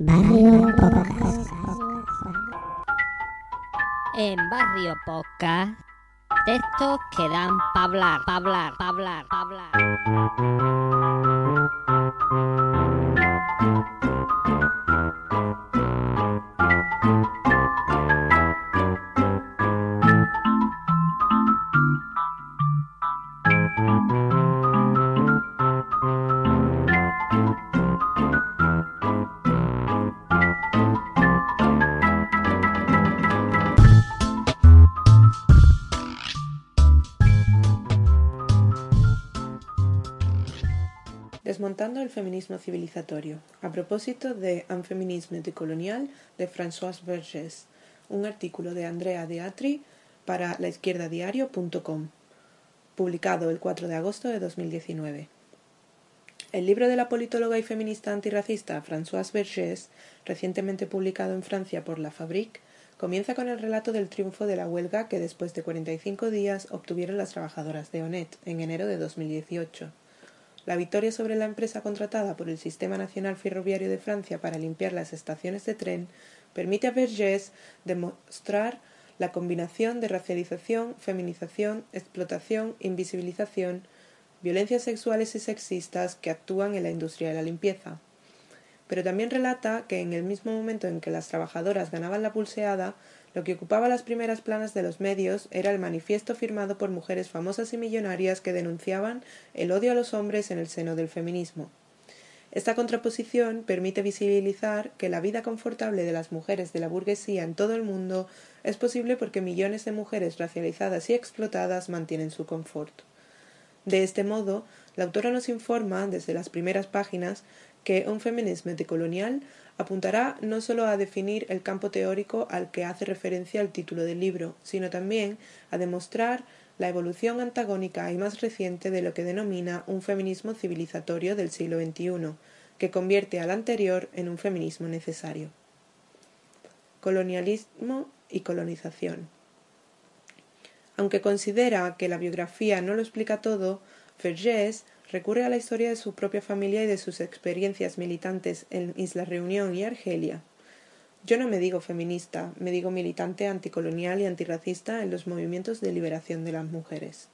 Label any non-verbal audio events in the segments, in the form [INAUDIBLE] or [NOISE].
Barrio Podcast. En Barrio Podcast, textos que dan pa' hablar, pa' hablar, pa' hablar, pa' hablar. El feminismo civilizatorio, a propósito de Un féminisme décolonial de Françoise Vergès, un artículo de Andrea Deatri para laizquierdadiario.com, publicado el 4 de agosto de 2019. El libro de la politóloga y feminista antirracista Françoise Vergès, recientemente publicado en Francia por La Fabrique, comienza con el relato del triunfo de la huelga que después de 45 días obtuvieron las trabajadoras de ONET en enero de 2018. La victoria sobre la empresa contratada por el Sistema Nacional Ferroviario de Francia para limpiar las estaciones de tren permite a Vergès demostrar la combinación de racialización, feminización, explotación, invisibilización, violencias sexuales y sexistas que actúan en la industria de la limpieza. Pero también relata que en el mismo momento en que las trabajadoras ganaban la pulseada, lo que ocupaba las primeras planas de los medios era el manifiesto firmado por mujeres famosas y millonarias que denunciaban el odio a los hombres en el seno del feminismo. Esta contraposición permite visibilizar que la vida confortable de las mujeres de la burguesía en todo el mundo es posible porque millones de mujeres racializadas y explotadas mantienen su confort. De este modo, la autora nos informa, desde las primeras páginas, que un feminismo decolonial apuntará no solo a definir el campo teórico al que hace referencia el título del libro, sino también a demostrar la evolución antagónica y más reciente de lo que denomina un feminismo civilizatorio del siglo XXI, que convierte al anterior en un feminismo necesario. Colonialismo y colonización. Aunque considera que la biografía no lo explica todo, Vergès recurre a la historia de su propia familia y de sus experiencias militantes en Isla Reunión y Argelia. Yo no me digo feminista, me digo militante anticolonial y antirracista en los movimientos de liberación de las mujeres.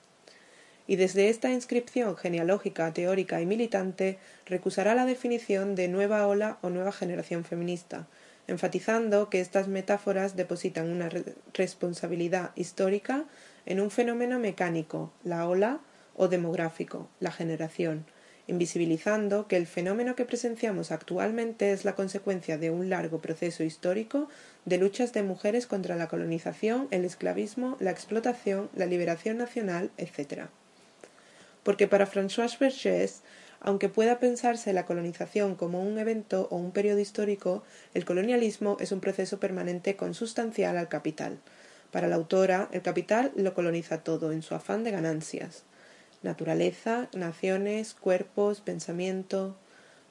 Y desde esta inscripción genealógica, teórica y militante recusará la definición de nueva ola o nueva generación feminista, enfatizando que estas metáforas depositan una responsabilidad histórica en un fenómeno mecánico, la ola, o demográfico, la generación, invisibilizando que el fenómeno que presenciamos actualmente es la consecuencia de un largo proceso histórico de luchas de mujeres contra la colonización, el esclavismo, la explotación, la liberación nacional, etc. Porque para François Vergès, aunque pueda pensarse la colonización como un evento o un periodo histórico, el colonialismo es un proceso permanente consustancial al capital. Para la autora, el capital lo coloniza todo en su afán de ganancias naturaleza, naciones, cuerpos, pensamiento.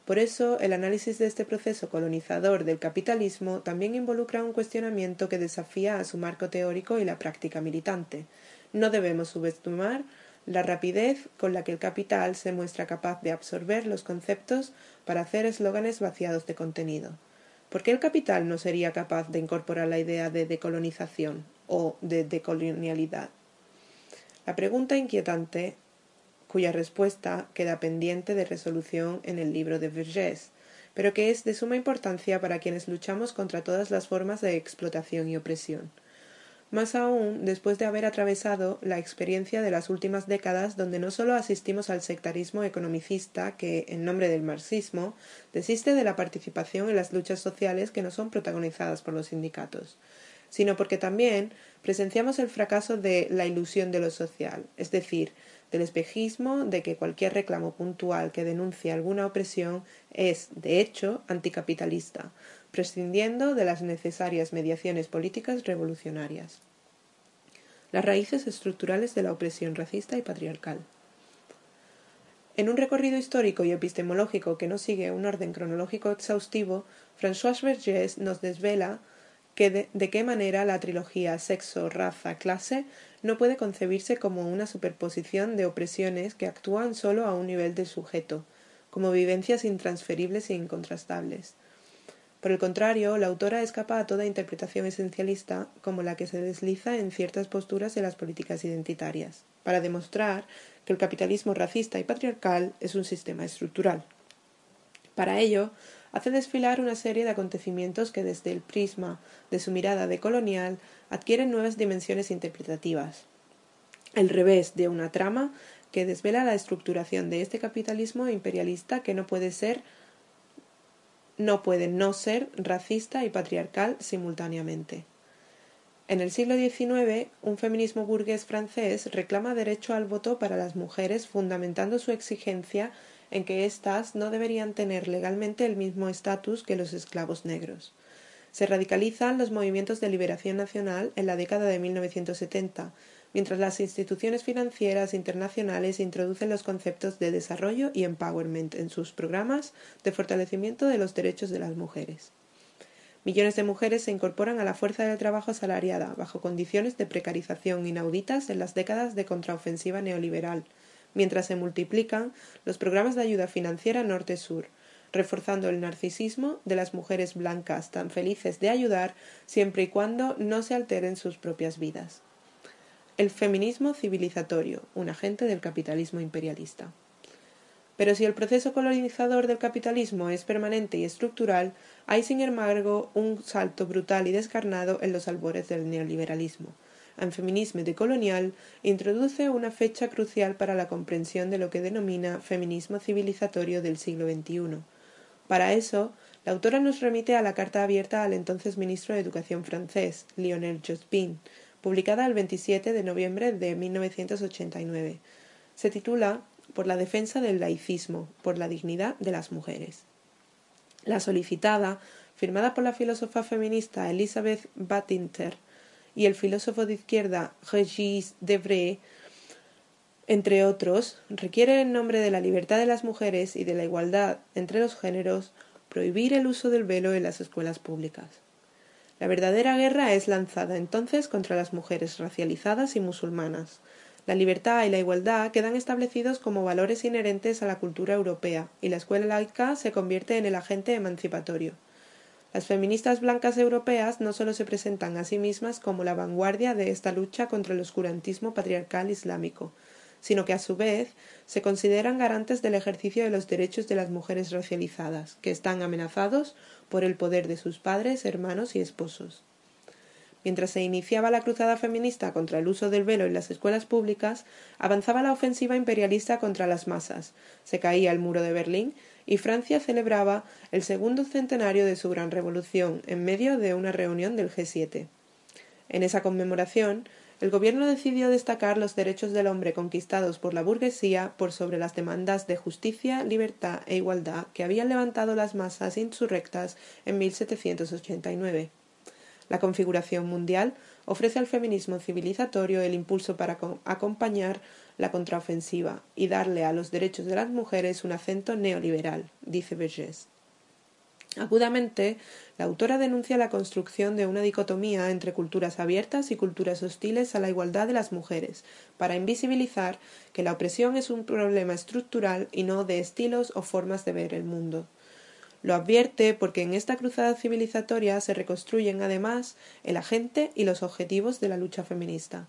Por eso, el análisis de este proceso colonizador del capitalismo también involucra un cuestionamiento que desafía a su marco teórico y la práctica militante. No debemos subestimar la rapidez con la que el capital se muestra capaz de absorber los conceptos para hacer eslóganes vaciados de contenido. ¿Por qué el capital no sería capaz de incorporar la idea de decolonización o de decolonialidad? La pregunta inquietante cuya respuesta queda pendiente de resolución en el libro de Vergès, pero que es de suma importancia para quienes luchamos contra todas las formas de explotación y opresión. Más aún después de haber atravesado la experiencia de las últimas décadas donde no solo asistimos al sectarismo economicista que, en nombre del marxismo, desiste de la participación en las luchas sociales que no son protagonizadas por los sindicatos, sino porque también presenciamos el fracaso de la ilusión de lo social, es decir, del espejismo de que cualquier reclamo puntual que denuncie alguna opresión es, de hecho, anticapitalista, prescindiendo de las necesarias mediaciones políticas revolucionarias. Las raíces estructurales de la opresión racista y patriarcal. En un recorrido histórico y epistemológico que no sigue un orden cronológico exhaustivo, François Vergès nos desvela que de, qué manera la trilogía sexo, raza, clase no puede concebirse como una superposición de opresiones que actúan solo a un nivel del sujeto, como vivencias intransferibles e incontrastables. Por el contrario, la autora escapa a toda interpretación esencialista como la que se desliza en ciertas posturas de las políticas identitarias, para demostrar que el capitalismo racista y patriarcal es un sistema estructural. Para ello, hace desfilar una serie de acontecimientos que desde el prisma de su mirada decolonial adquieren nuevas dimensiones interpretativas. El revés de una trama que desvela la estructuración de este capitalismo imperialista que no puede ser no puede no ser racista y patriarcal simultáneamente. En el siglo XIX, un feminismo burgués francés reclama derecho al voto para las mujeres, fundamentando su exigencia en que éstas no deberían tener legalmente el mismo estatus que los esclavos negros. Se radicalizan los movimientos de liberación nacional en la década de 1970, mientras las instituciones financieras internacionales introducen los conceptos de desarrollo y empowerment en sus programas de fortalecimiento de los derechos de las mujeres. Millones de mujeres se incorporan a la fuerza de trabajo asalariada bajo condiciones de precarización inauditas en las décadas de contraofensiva neoliberal, mientras se multiplican los programas de ayuda financiera norte-sur, reforzando el narcisismo de las mujeres blancas tan felices de ayudar siempre y cuando no se alteren sus propias vidas. El feminismo civilizatorio, un agente del capitalismo imperialista. Pero si el proceso colonizador del capitalismo es permanente y estructural, hay sin embargo un salto brutal y descarnado en los albores del neoliberalismo. El feminismo decolonial introduce una fecha crucial para la comprensión de lo que denomina feminismo civilizatorio del siglo XXI. Para eso, la autora nos remite a la carta abierta al entonces ministro de Educación francés, Lionel Jospin, publicada el 27 de noviembre de 1989. Se titula Por la defensa del laicismo, por la dignidad de las mujeres. La solicitada, firmada por la filósofa feminista Elizabeth Battinter y el filósofo de izquierda Regis Debray, entre otros, requiere en nombre de la libertad de las mujeres y de la igualdad entre los géneros prohibir el uso del velo en las escuelas públicas. La verdadera guerra es lanzada entonces contra las mujeres racializadas y musulmanas. La libertad y la igualdad quedan establecidos como valores inherentes a la cultura europea, y la escuela laica se convierte en el agente emancipatorio. Las feministas blancas europeas no solo se presentan a sí mismas como la vanguardia de esta lucha contra el oscurantismo patriarcal islámico, sino que a su vez se consideran garantes del ejercicio de los derechos de las mujeres racializadas, que están amenazados por el poder de sus padres, hermanos y esposos. Mientras se iniciaba la cruzada feminista contra el uso del velo en las escuelas públicas, avanzaba la ofensiva imperialista contra las masas, se caía el muro de Berlín y Francia celebraba el segundo centenario de su gran revolución en medio de una reunión del G7. En esa conmemoración, el gobierno decidió destacar los derechos del hombre conquistados por la burguesía por sobre las demandas de justicia, libertad e igualdad que habían levantado las masas insurrectas en 1789. La configuración mundial ofrece al feminismo civilizatorio el impulso para acompañar la contraofensiva y darle a los derechos de las mujeres un acento neoliberal, dice Vergés. Agudamente, la autora denuncia la construcción de una dicotomía entre culturas abiertas y culturas hostiles a la igualdad de las mujeres, para invisibilizar que la opresión es un problema estructural y no de estilos o formas de ver el mundo. Lo advierte porque en esta cruzada civilizatoria se reconstruyen además el agente y los objetivos de la lucha feminista.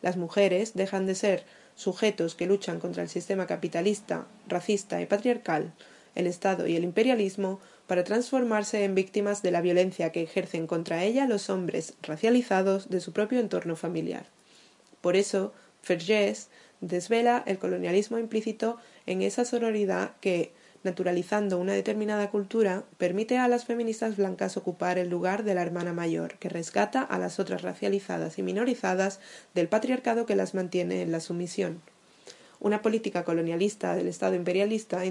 Las mujeres dejan de ser sujetos que luchan contra el sistema capitalista, racista y patriarcal, el Estado y el imperialismo para transformarse en víctimas de la violencia que ejercen contra ella los hombres racializados de su propio entorno familiar. Por eso, Fergés desvela el colonialismo implícito en esa sororidad que, naturalizando una determinada cultura, permite a las feministas blancas ocupar el lugar de la hermana mayor, que rescata a las otras racializadas y minorizadas del patriarcado que las mantiene en la sumisión una política colonialista del Estado imperialista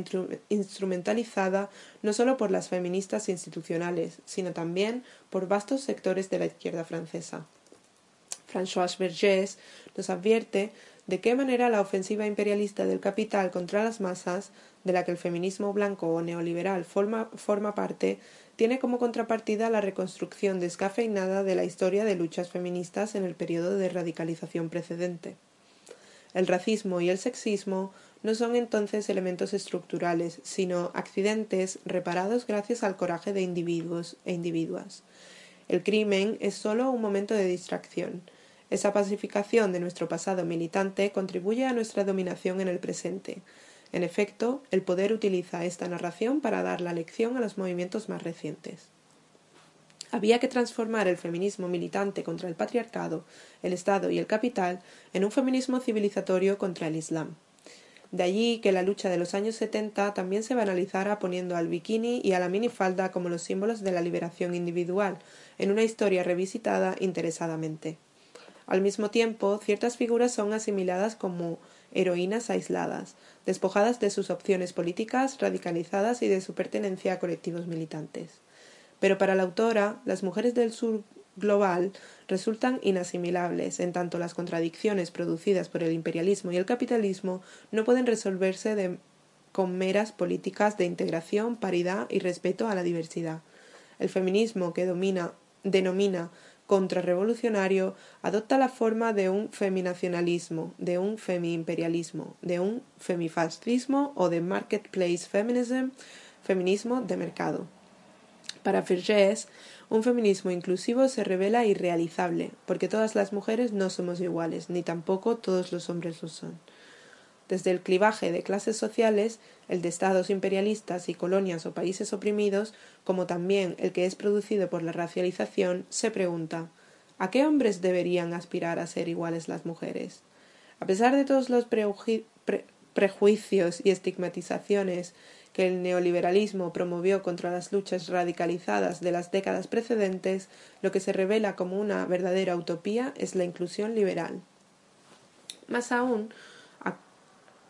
instrumentalizada no solo por las feministas institucionales, sino también por vastos sectores de la izquierda francesa. François Vergès nos advierte de qué manera la ofensiva imperialista del capital contra las masas, de la que el feminismo blanco o neoliberal forma, parte, tiene como contrapartida la reconstrucción descafeinada de la historia de luchas feministas en el periodo de radicalización precedente. El racismo y el sexismo no son entonces elementos estructurales, sino accidentes reparados gracias al coraje de individuos e individuas. El crimen es sólo un momento de distracción. Esa pacificación de nuestro pasado militante contribuye a nuestra dominación en el presente. En efecto, el poder utiliza esta narración para dar la lección a los movimientos más recientes. Había que transformar el feminismo militante contra el patriarcado, el Estado y el capital en un feminismo civilizatorio contra el Islam. De allí que la lucha de los años 70 también se banalizara poniendo al bikini y a la minifalda como los símbolos de la liberación individual, en una historia revisitada interesadamente. Al mismo tiempo, ciertas figuras son asimiladas como heroínas aisladas, despojadas de sus opciones políticas, radicalizadas y de su pertenencia a colectivos militantes. Pero para la autora, las mujeres del sur global resultan inasimilables, en tanto las contradicciones producidas por el imperialismo y el capitalismo no pueden resolverse con meras políticas de integración, paridad y respeto a la diversidad. El feminismo que domina, denomina contrarrevolucionario adopta la forma de un feminacionalismo, de un femi-imperialismo, de un femifascismo o de marketplace feminism, feminismo de mercado. Para Fergés, un feminismo inclusivo se revela irrealizable, porque todas las mujeres no somos iguales, ni tampoco todos los hombres lo son. Desde el clivaje de clases sociales, el de estados imperialistas y colonias o países oprimidos, como también el que es producido por la racialización, se pregunta ¿a qué hombres deberían aspirar a ser iguales las mujeres? A pesar de todos los prejuicios y estigmatizaciones que el neoliberalismo promovió contra las luchas radicalizadas de las décadas precedentes, lo que se revela como una verdadera utopía es la inclusión liberal. Más aún,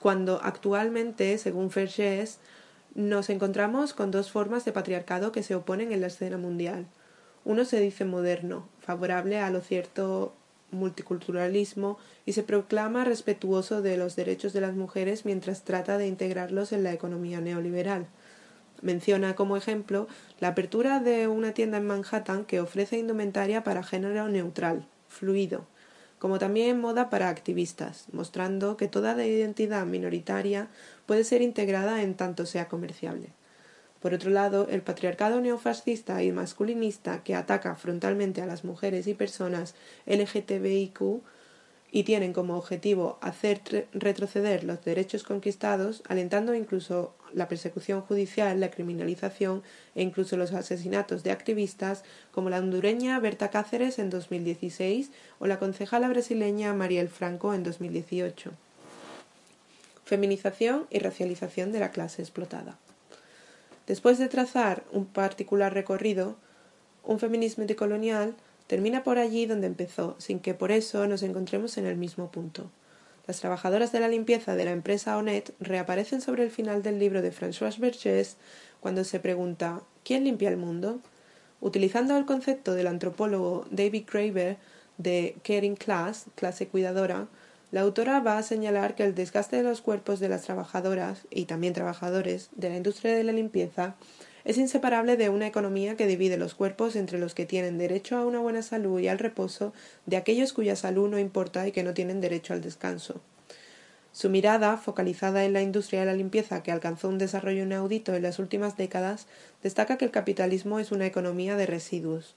cuando actualmente, según Fergés, nos encontramos con dos formas de patriarcado que se oponen en la escena mundial. Uno se dice moderno, favorable a lo cierto multiculturalismo y se proclama respetuoso de los derechos de las mujeres mientras trata de integrarlos en la economía neoliberal. Menciona como ejemplo la apertura de una tienda en Manhattan que ofrece indumentaria para género neutral, fluido, como también moda para activistas, mostrando que toda identidad minoritaria puede ser integrada en tanto sea comerciable. Por otro lado, el patriarcado neofascista y masculinista que ataca frontalmente a las mujeres y personas LGTBIQ y tienen como objetivo hacer retroceder los derechos conquistados, alentando incluso la persecución judicial, la criminalización e incluso los asesinatos de activistas como la hondureña Berta Cáceres en 2016 o la concejala brasileña Mariel Franco en 2018. Feminización y racialización de la clase explotada. Después de trazar un particular recorrido, un feminismo decolonial termina por allí donde empezó, sin que por eso nos encontremos en el mismo punto. Las trabajadoras de la limpieza de la empresa Onet reaparecen sobre el final del libro de François Bergès cuando se pregunta ¿quién limpia el mundo? Utilizando el concepto del antropólogo David Graeber de caring class, clase cuidadora, la autora va a señalar que el desgaste de los cuerpos de las trabajadoras y también trabajadores de la industria de la limpieza es inseparable de una economía que divide los cuerpos entre los que tienen derecho a una buena salud y al reposo de aquellos cuya salud no importa y que no tienen derecho al descanso. Su mirada, focalizada en la industria de la limpieza que alcanzó un desarrollo inaudito en las últimas décadas, destaca que el capitalismo es una economía de residuos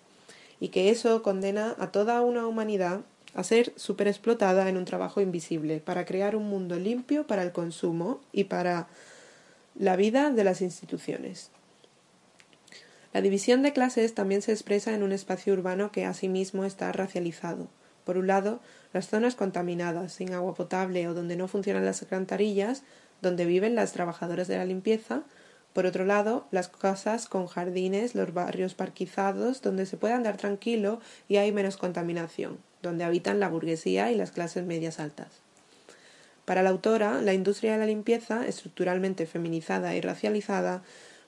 y que eso condena a toda una humanidad a ser superexplotada en un trabajo invisible para crear un mundo limpio para el consumo y para la vida de las instituciones. La división de clases también se expresa en un espacio urbano que asimismo está racializado. Por un lado, las zonas contaminadas, sin agua potable o donde no funcionan las alcantarillas, donde viven las trabajadoras de la limpieza, por otro lado, las casas con jardines, los barrios parquizados, donde se puede andar tranquilo y hay menos contaminación, donde habitan la burguesía y las clases medias altas. Para la autora, la industria de la limpieza, estructuralmente feminizada y racializada,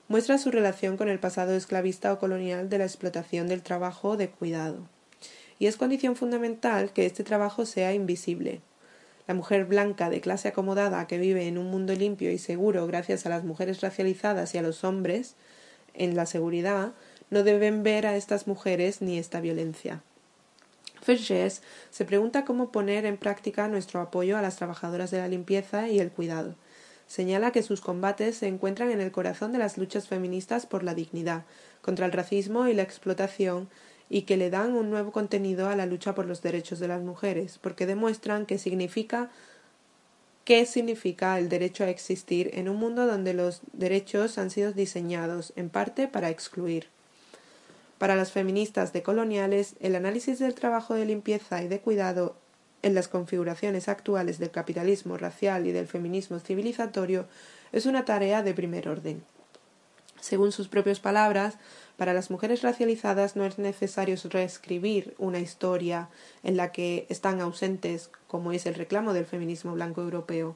muestra su relación con el pasado esclavista o colonial de la explotación del trabajo de cuidado. Y es condición fundamental que este trabajo sea invisible, la mujer blanca de clase acomodada que vive en un mundo limpio y seguro gracias a las mujeres racializadas y a los hombres en la seguridad, no deben ver a estas mujeres ni esta violencia. Vergés se pregunta cómo poner en práctica nuestro apoyo a las trabajadoras de la limpieza y el cuidado. Señala que sus combates se encuentran en el corazón de las luchas feministas por la dignidad, contra el racismo y la explotación, y que le dan un nuevo contenido a la lucha por los derechos de las mujeres, porque demuestran que significa qué significa el derecho a existir en un mundo donde los derechos han sido diseñados en parte para excluir. Para las feministas decoloniales, el análisis del trabajo de limpieza y de cuidado en las configuraciones actuales del capitalismo racial y del feminismo civilizatorio es una tarea de primer orden. Según sus propias palabras, para las mujeres racializadas no es necesario reescribir una historia en la que están ausentes, como es el reclamo del feminismo blanco europeo,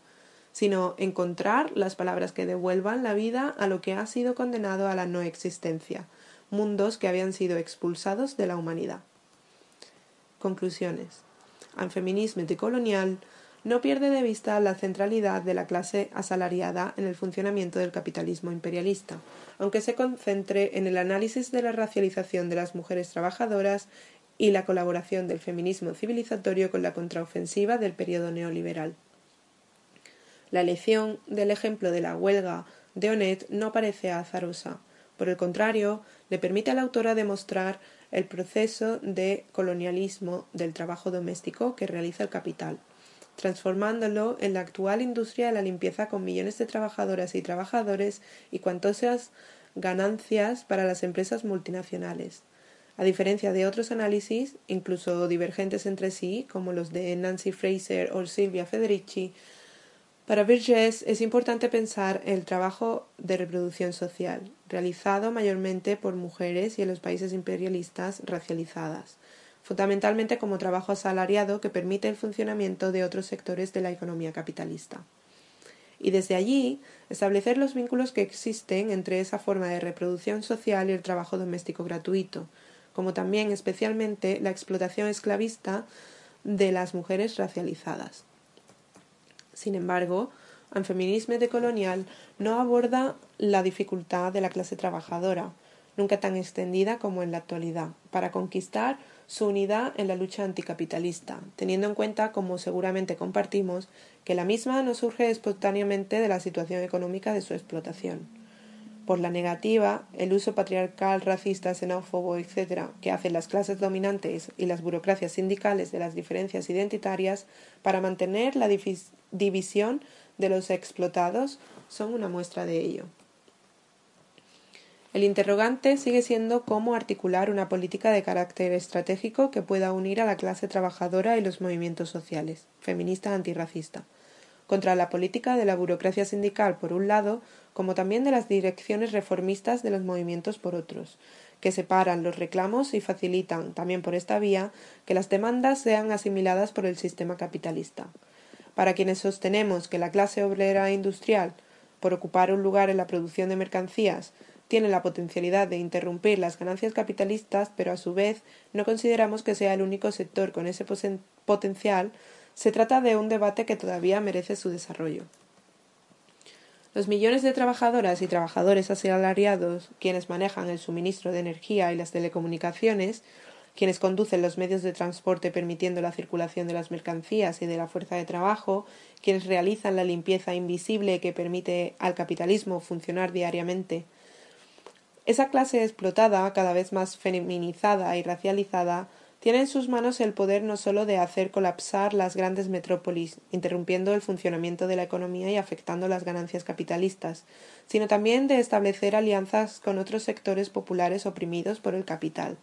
sino encontrar las palabras que devuelvan la vida a lo que ha sido condenado a la no existencia, mundos que habían sido expulsados de la humanidad. Conclusiones. Al feminismo decolonial no pierde de vista la centralidad de la clase asalariada en el funcionamiento del capitalismo imperialista, aunque se concentre en el análisis de la racialización de las mujeres trabajadoras y la colaboración del feminismo civilizatorio con la contraofensiva del periodo neoliberal. La elección del ejemplo de la huelga de Onet no parece azarosa. Por el contrario, le permite a la autora demostrar el proceso de colonialismo del trabajo doméstico que realiza el capital, transformándolo en la actual industria de la limpieza con millones de trabajadoras y trabajadores y cuantosas ganancias para las empresas multinacionales. A diferencia de otros análisis, incluso divergentes entre sí, como los de Nancy Fraser o Silvia Federici, para Vergés es importante pensar el trabajo de reproducción social, realizado mayormente por mujeres y en los países imperialistas racializadas, fundamentalmente como trabajo asalariado que permite el funcionamiento de otros sectores de la economía capitalista. Y desde allí establecer los vínculos que existen entre esa forma de reproducción social y el trabajo doméstico gratuito, como también especialmente la explotación esclavista de las mujeres racializadas. Sin embargo, el feminismo decolonial no aborda la dificultad de la clase trabajadora, nunca tan extendida como en la actualidad, para conquistar su unidad en la lucha anticapitalista, teniendo en cuenta, como seguramente compartimos, que la misma no surge espontáneamente de la situación económica de su explotación. Por la negativa, el uso patriarcal, racista, xenófobo, etc., que hacen las clases dominantes y las burocracias sindicales de las diferencias identitarias para mantener la división de los explotados, son una muestra de ello. El interrogante sigue siendo cómo articular una política de carácter estratégico que pueda unir a la clase trabajadora y los movimientos sociales, feminista antirracista, contra la política de la burocracia sindical por un lado, como también de las direcciones reformistas de los movimientos por otros, que separan los reclamos y facilitan, también por esta vía, que las demandas sean asimiladas por el sistema capitalista. Para quienes sostenemos que la clase obrera industrial, por ocupar un lugar en la producción de mercancías, tiene la potencialidad de interrumpir las ganancias capitalistas, pero a su vez no consideramos que sea el único sector con ese potencial, se trata de un debate que todavía merece su desarrollo. Los millones de trabajadoras y trabajadores asalariados, quienes manejan el suministro de energía y las telecomunicaciones, quienes conducen los medios de transporte permitiendo la circulación de las mercancías y de la fuerza de trabajo, quienes realizan la limpieza invisible que permite al capitalismo funcionar diariamente, esa clase explotada, cada vez más feminizada y racializada, tiene en sus manos el poder no sólo de hacer colapsar las grandes metrópolis, interrumpiendo el funcionamiento de la economía y afectando las ganancias capitalistas, sino también de establecer alianzas con otros sectores populares oprimidos por el capital.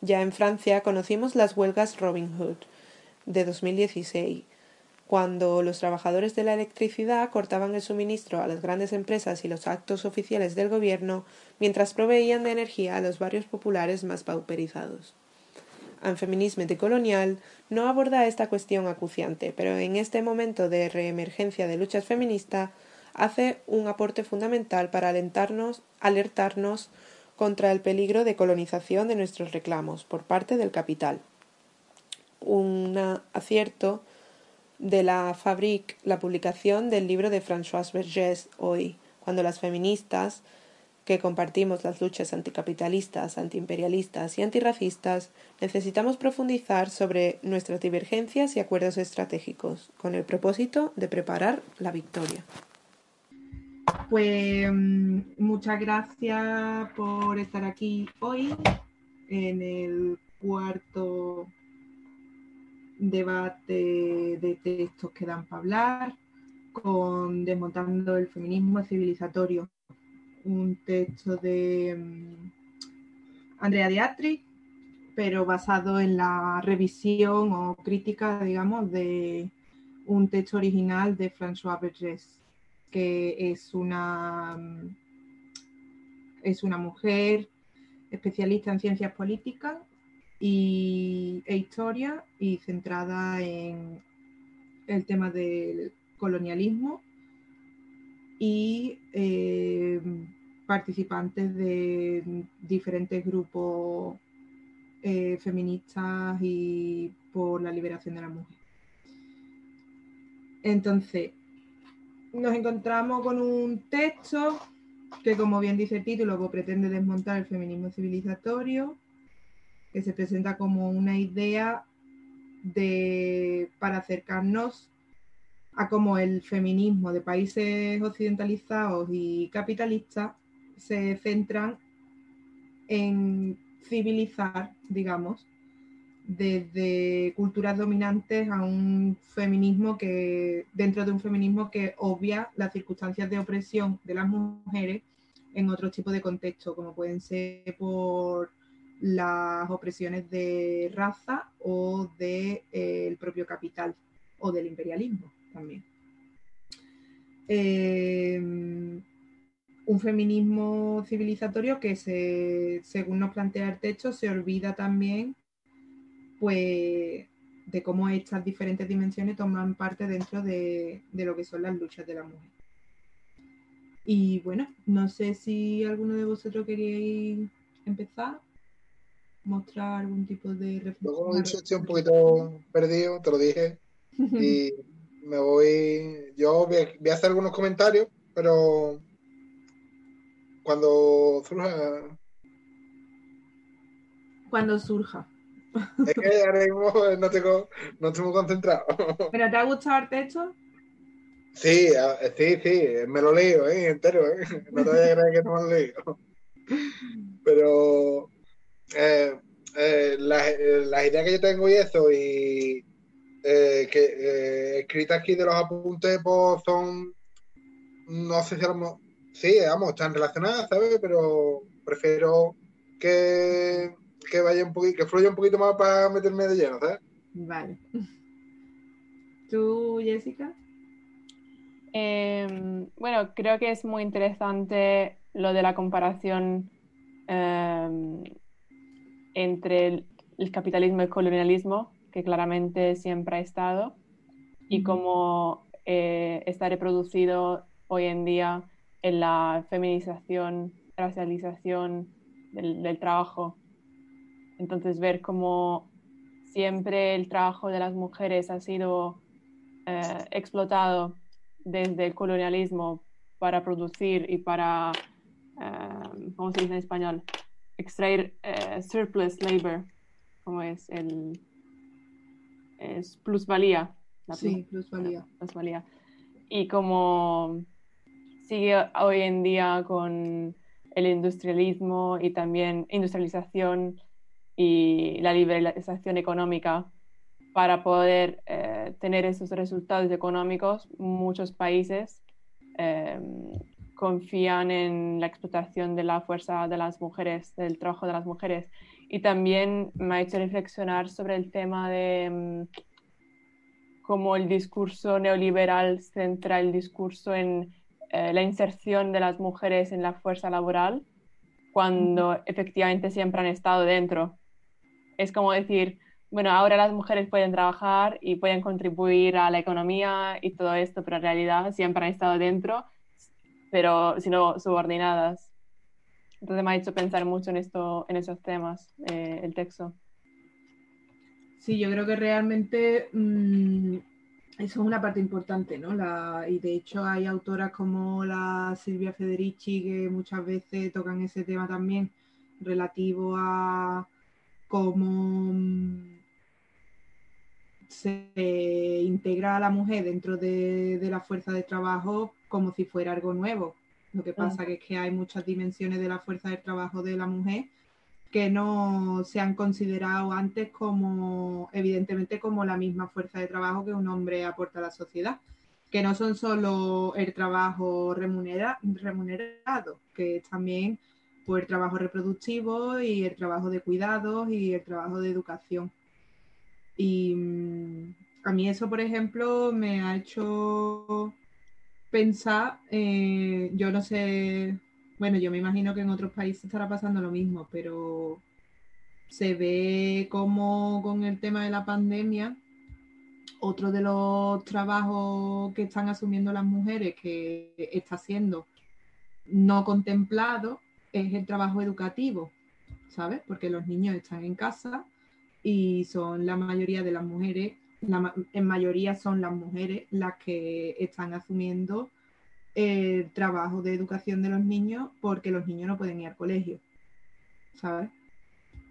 Ya en Francia conocimos las huelgas Robin Hood de 2016, cuando los trabajadores de la electricidad cortaban el suministro a las grandes empresas y los actos oficiales del gobierno mientras proveían de energía a los barrios populares más pauperizados. El feminismo decolonial no aborda esta cuestión acuciante, pero en este momento de reemergencia de luchas feministas hace un aporte fundamental para alentarnos, alertarnos contra el peligro de colonización de nuestros reclamos por parte del capital. Un acierto de la Fabrique la publicación del libro de Françoise Vergès hoy, cuando las feministas que compartimos las luchas anticapitalistas, antiimperialistas y antirracistas, necesitamos profundizar sobre nuestras divergencias y acuerdos estratégicos, con el propósito de preparar la victoria. Pues mm, muchas gracias por estar aquí hoy en el cuarto debate de textos que dan para hablar con Desmontando el feminismo civilizatorio, un texto de mm, Andrea Diatri, pero basado en la revisión o crítica, digamos, de un texto original de François Bergès, que es una, mm, es una mujer especialista en ciencias políticas y, e historia y centrada en el tema del colonialismo y eh, participantes de diferentes grupos eh, feministas y por la liberación de la mujer. Entonces, nos encontramos con un texto que, como bien dice el título, pues, pretende desmontar el feminismo civilizatorio, que se presenta como una idea de, para acercarnos a cómo el feminismo de países occidentalizados y capitalistas se centran en civilizar, digamos, desde culturas dominantes a un feminismo que, dentro de un feminismo que obvia las circunstancias de opresión de las mujeres en otro tipo de contexto, como pueden ser por las opresiones de raza o del de, eh, propio capital o del imperialismo también. Eh, un feminismo civilizatorio que, se, según nos plantea el texto, se olvida también pues, de cómo estas diferentes dimensiones toman parte dentro de, de lo que son las luchas de la mujer. Y bueno, no sé si alguno de vosotros queríais empezar, mostrar algún tipo de reflexión. Dicho, estoy un poquito perdido, te lo dije. [LAUGHS] Y me voy. Yo voy a, hacer algunos comentarios, pero cuando surja. Cuando surja. Es que ahora mismo no tengo, no estoy muy concentrado. [LAUGHS] ¿Pero te ha gustado el texto? Sí, sí, sí, me lo leo ¿eh? entero, ¿eh? no te vayas a creer que no me lo leo. Pero eh, eh, las, las ideas que yo tengo y eso, y eh, que eh, escritas aquí de los apuntes pues, son, no sé si éramos, sí, vamos, están relacionadas, ¿sabes? Pero prefiero que, que vaya un poquito, que fluya un poquito más para meterme de lleno, ¿sabes? Vale. [LAUGHS] ¿Tú, Jessica? Em, bueno, creo que es muy interesante lo de la comparación em, entre el, capitalismo y el colonialismo, que claramente siempre ha estado, y cómo eh, está reproducido hoy en día en la feminización, racialización del, trabajo. Entonces, ver cómo siempre el trabajo de las mujeres ha sido eh, explotado desde el colonialismo para producir y para, eh, ¿cómo se dice en español? Extraer surplus labor, como es el es plusvalía. sí, plusvalía. plusvalía. Y como sigue hoy en día con el industrialismo y también industrialización y la liberalización económica para poder eh, tener esos resultados económicos, muchos países eh, confían en la explotación de la fuerza de las mujeres, del trabajo de las mujeres. Y también me ha hecho reflexionar sobre el tema de mm, cómo el discurso neoliberal centra el discurso en eh, la inserción de las mujeres en la fuerza laboral cuando efectivamente siempre han estado dentro. Es como decir, bueno, ahora las mujeres pueden trabajar y pueden contribuir a la economía y todo esto, pero en realidad siempre han estado dentro, pero sino subordinadas. Entonces me ha hecho pensar mucho en, esto, en esos temas, eh, el texto. Sí, yo creo que realmente mm, eso es una parte importante, ¿no? La, y de hecho hay autoras como la Silvia Federici que muchas veces tocan ese tema también relativo a cómo mm, se integra a la mujer dentro de, de la fuerza de trabajo como si fuera algo nuevo. Lo que pasa que es que hay muchas dimensiones de la fuerza de trabajo de la mujer que no se han considerado antes como, evidentemente, como la misma fuerza de trabajo que un hombre aporta a la sociedad, que no son solo el trabajo remunera, remunerado, que también pues, el trabajo reproductivo y el trabajo de cuidados y el trabajo de educación. Y mm, a mí eso, por ejemplo, me ha hecho pensar, eh, yo no sé, bueno, yo me imagino que en otros países estará pasando lo mismo, pero se ve como con el tema de la pandemia, otro de los trabajos que están asumiendo las mujeres que está siendo no contemplado es el trabajo educativo, ¿sabes? Porque los niños están en casa y son la mayoría de las mujeres en mayoría son las mujeres las que están asumiendo el trabajo de educación de los niños porque los niños no pueden ir al colegio, ¿sabes?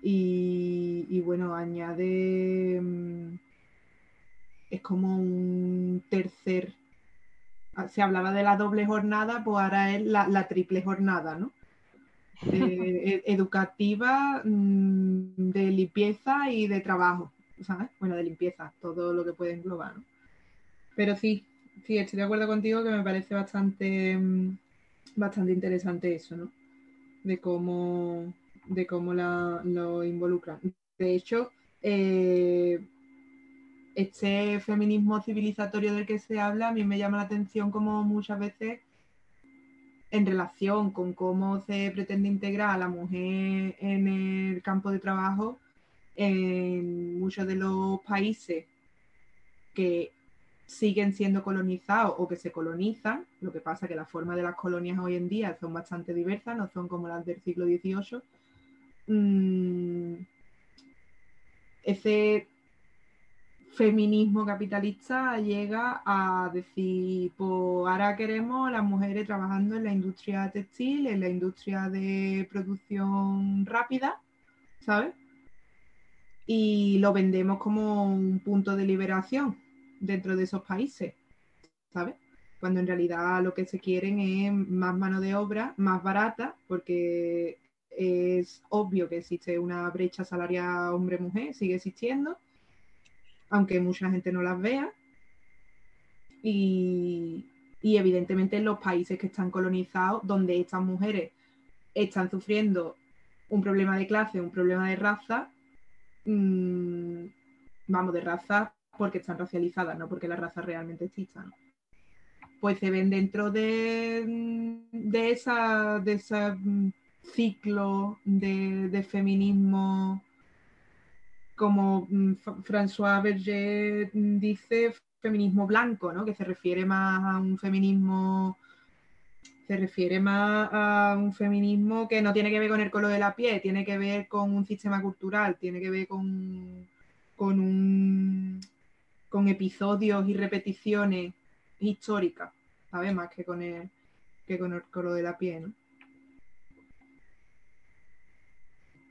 Y, bueno, añade, mm, es como un tercer, ah, se hablaba de la doble jornada, pues ahora es la, triple jornada, ¿no? E, educativa, mm, de limpieza y de trabajo. Bueno, de limpieza, todo lo que puede englobar, ¿no? Pero sí, sí, estoy de acuerdo contigo que me parece bastante, mm, bastante interesante eso, ¿no? De cómo, de cómo la, lo involucran. De hecho, eh, este feminismo civilizatorio del que se habla a mí me llama la atención como muchas veces en relación con cómo se pretende integrar a la mujer en el campo de trabajo, en muchos de los países que siguen siendo colonizados o que se colonizan, lo que pasa que la forma de las colonias hoy en día son bastante diversas, no son como las del siglo XVIII. Mm, ese feminismo capitalista llega a decir, pues ahora queremos las mujeres trabajando en la industria textil, en la industria de producción rápida, ¿sabes? y lo vendemos como un punto de liberación dentro de esos países, ¿sabes? Cuando en realidad lo que se quieren es más mano de obra, más barata, porque es obvio que existe una brecha salarial hombre-mujer, sigue existiendo, aunque mucha gente no las vea. Y, y evidentemente en los países que están colonizados, donde estas mujeres están sufriendo un problema de clase, un problema de raza, Mm, vamos, de raza porque están racializadas, no porque la raza realmente existan. Pues se ven dentro de, mm, de, esa, de ese mm, ciclo de, feminismo, como François Berger dice, feminismo blanco, ¿no? que se refiere más a un feminismo se refiere más a un feminismo que no tiene que ver con el color de la piel, tiene que ver con un sistema cultural, tiene que ver con, con, un, con episodios y repeticiones históricas, ¿sabes? Más que con el, que con el color de la piel, ¿no?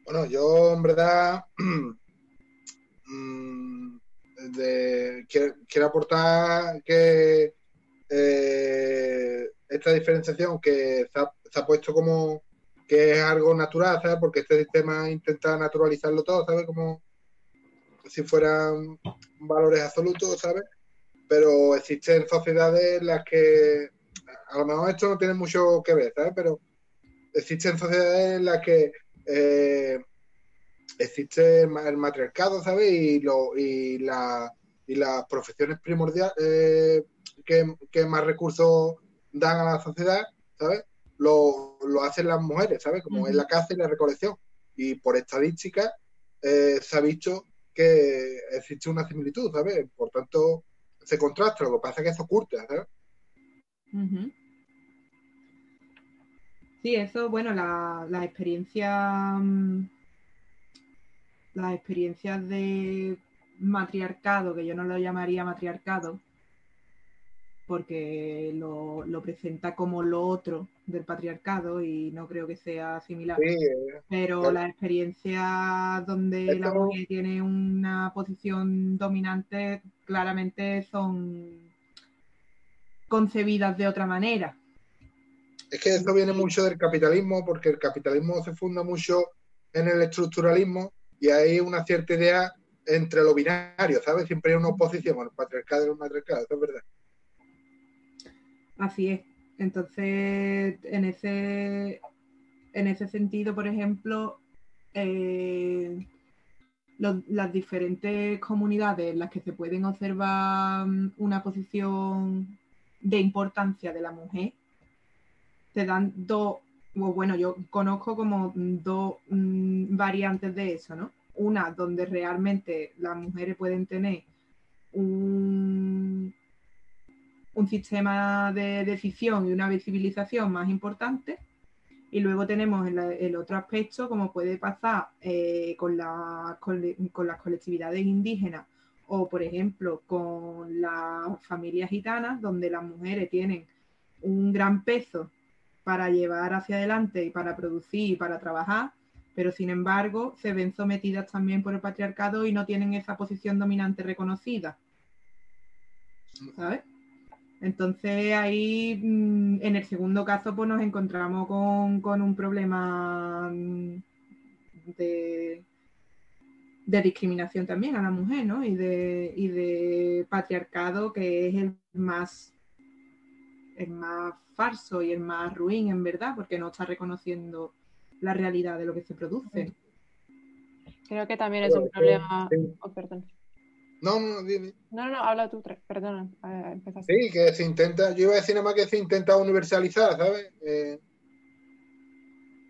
Bueno, yo en verdad [CLEARS THROAT] mm, quiero, aportar que eh, esta diferenciación que se ha, puesto como que es algo natural, ¿sabes? Porque este sistema intenta naturalizarlo todo, ¿sabes? Como si fueran valores absolutos, ¿sabes? Pero existen sociedades en las que, a lo mejor esto no tiene mucho que ver, ¿sabes? Pero existen sociedades en las que eh, existe el matriarcado, ¿sabes? Y, lo, y, la, y las profesiones primordiales eh, que, que más recursos dan a la sociedad, ¿sabes? Lo, hacen las mujeres, ¿sabes? Como en la caza y la recolección. Y por estadística eh, se ha visto que existe una similitud, ¿sabes? Por tanto, se contrasta, lo que pasa es que eso oculta, ¿sabes? Sí, eso, bueno, la, la experiencia, mm, las experiencias de matriarcado, que yo no lo llamaría matriarcado, porque lo, lo presenta como lo otro del patriarcado y no creo que sea similar. Sí, eh, Pero claro. las experiencias donde la mujer tiene una posición dominante claramente son concebidas de otra manera. Es que eso viene mucho del capitalismo, porque el capitalismo se funda mucho en el estructuralismo y hay una cierta idea entre lo binario, ¿sabes? Siempre hay una oposición, el patriarcado y el matriarcado, eso es verdad. Así es. Entonces, en ese, en ese sentido, por ejemplo, eh, las diferentes comunidades en las que se pueden observar mm, una posición de importancia de la mujer, te dan dos, bueno, yo conozco como dos mm, variantes de eso, ¿no? Una donde realmente las mujeres pueden tener un, sistema de decisión y una visibilización más importante. Y luego tenemos el, otro aspecto, como puede pasar eh, con, la- con las colectividades indígenas o, por ejemplo, con las familias gitanas, donde las mujeres tienen un gran peso para llevar hacia adelante y para producir y para trabajar, pero sin embargo se ven sometidas también por el patriarcado y no tienen esa posición dominante reconocida. ¿Sabes? Entonces ahí mm, en el segundo caso pues nos encontramos con, con un problema mm, de, de discriminación también a la mujer, ¿no? Y de, y de patriarcado que es el más el más falso y el más ruin en verdad, porque no está reconociendo la realidad de lo que se produce. Creo que también es un problema. Sí. Oh, perdón. No, no, di- di- No, no, no, habla tú, perdona, eh, empezaste. sí, que se intenta, yo iba a decir nada más que se intenta universalizar, ¿sabes? Eh,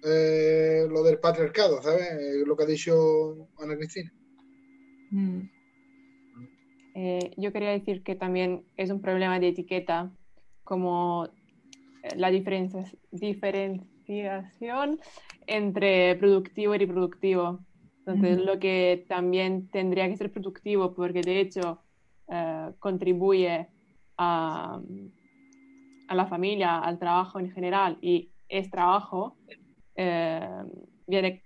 eh, lo del patriarcado, ¿sabes? Eh, lo que ha dicho Ana Cristina. Mm. Eh, yo quería decir que también es un problema de etiqueta, como eh, la diferencia- diferenciación entre productivo y reproductivo. Entonces, lo que también tendría que ser productivo, porque de hecho eh, contribuye a, a la familia, al trabajo en general, y es trabajo, eh, viene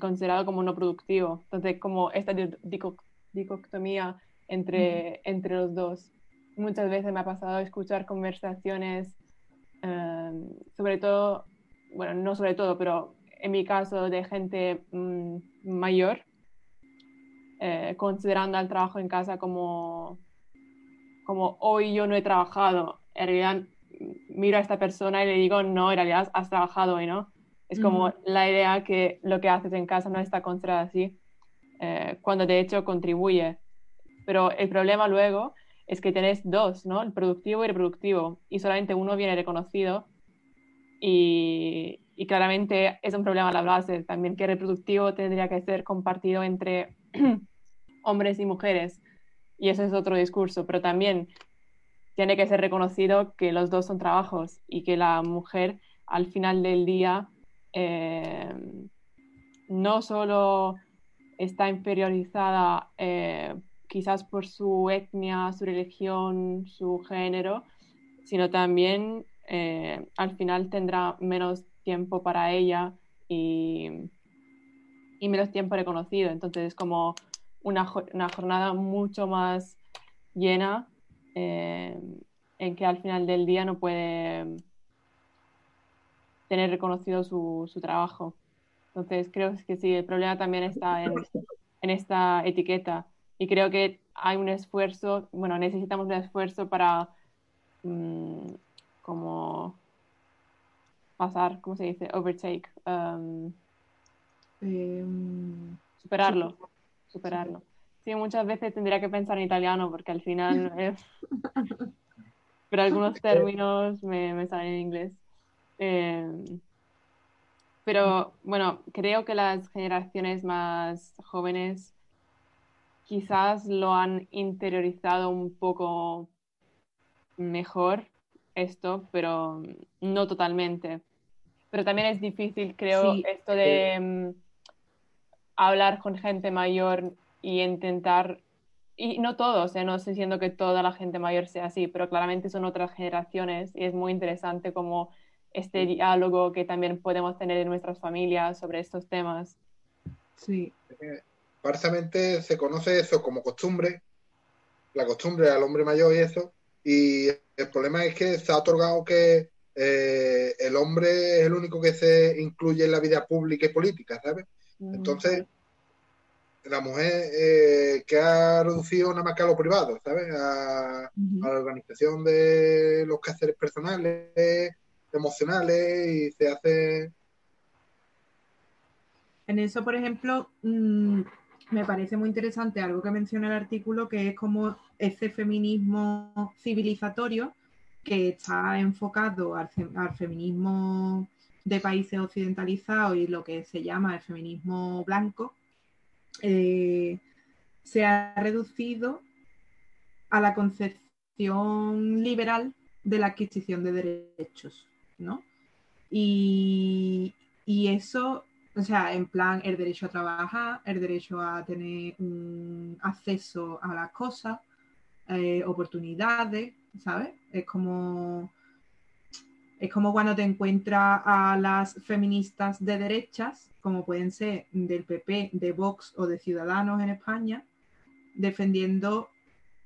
considerado como no productivo. Entonces, como esta di- dico- dicotomía entre, entre los dos. Muchas veces me ha pasado escuchar conversaciones, eh, sobre todo, bueno, no sobre todo, pero en mi caso de gente mm, mayor, eh, considerando el trabajo en casa como, como hoy yo no he trabajado. En realidad miro a esta persona y le digo, no, en realidad has trabajado hoy, ¿no? Es como la idea que lo que haces en casa no está considerado así, eh, cuando de hecho contribuye. Pero el problema luego es que tenés dos, ¿no? El productivo y el reproductivo, y solamente uno viene reconocido. Y, y claramente es un problema a la base también que el reproductivo tendría que ser compartido entre [CLEARS THROAT] hombres y mujeres. Y eso es otro discurso, pero también tiene que ser reconocido que los dos son trabajos y que la mujer al final del día eh, no solo está inferiorizada eh, quizás por su etnia, su religión, su género, sino también eh, al final tendrá menos tiempo para ella y, menos tiempo reconocido. Entonces es como una, una jornada mucho más llena eh, en que al final del día no puede tener reconocido su, su trabajo. Entonces creo que sí, el problema también está en esta etiqueta y creo que hay un esfuerzo, bueno, necesitamos un esfuerzo para mm, como pasar, ¿cómo se dice? Overtake, um, Eh, superarlo, superarlo. Sí, muchas veces tendría que pensar en italiano porque al final, [LAUGHS] eh, pero algunos términos me, me salen en inglés. Eh, pero bueno, creo que las generaciones más jóvenes quizás lo han interiorizado un poco mejor esto, pero no totalmente. Pero también es difícil, creo, Sí. esto de mm, hablar con gente mayor y intentar y no todos, ¿eh? no estoy diciendo que toda la gente mayor sea así, pero claramente son otras generaciones y es muy interesante como este diálogo que también podemos tener en nuestras familias sobre estos temas. Sí. Parcialmente se conoce eso como costumbre, la costumbre al hombre mayor y eso, y el problema es que se ha otorgado que eh, el hombre es el único que se incluye en la vida pública y política, ¿sabes? Mm, Entonces, la mujer eh, que ha reducido nada más que a lo privado, ¿sabes? A la organización de los quehaceres personales, emocionales, y se hace... En eso, por ejemplo, mm, me parece muy interesante algo que menciona el artículo, que es como ese feminismo civilizatorio que está enfocado al, fe- al feminismo de países occidentalizados y lo que se llama el feminismo blanco, eh, se ha reducido a la concepción liberal de la adquisición de derechos, ¿no? Y eso, o sea, en plan, el derecho a trabajar, el derecho a tener un acceso a las cosas, eh, oportunidades, ¿sabes? Es como, es como cuando te encuentras a las feministas de derechas, como pueden ser del PP, de Vox o de Ciudadanos en España, defendiendo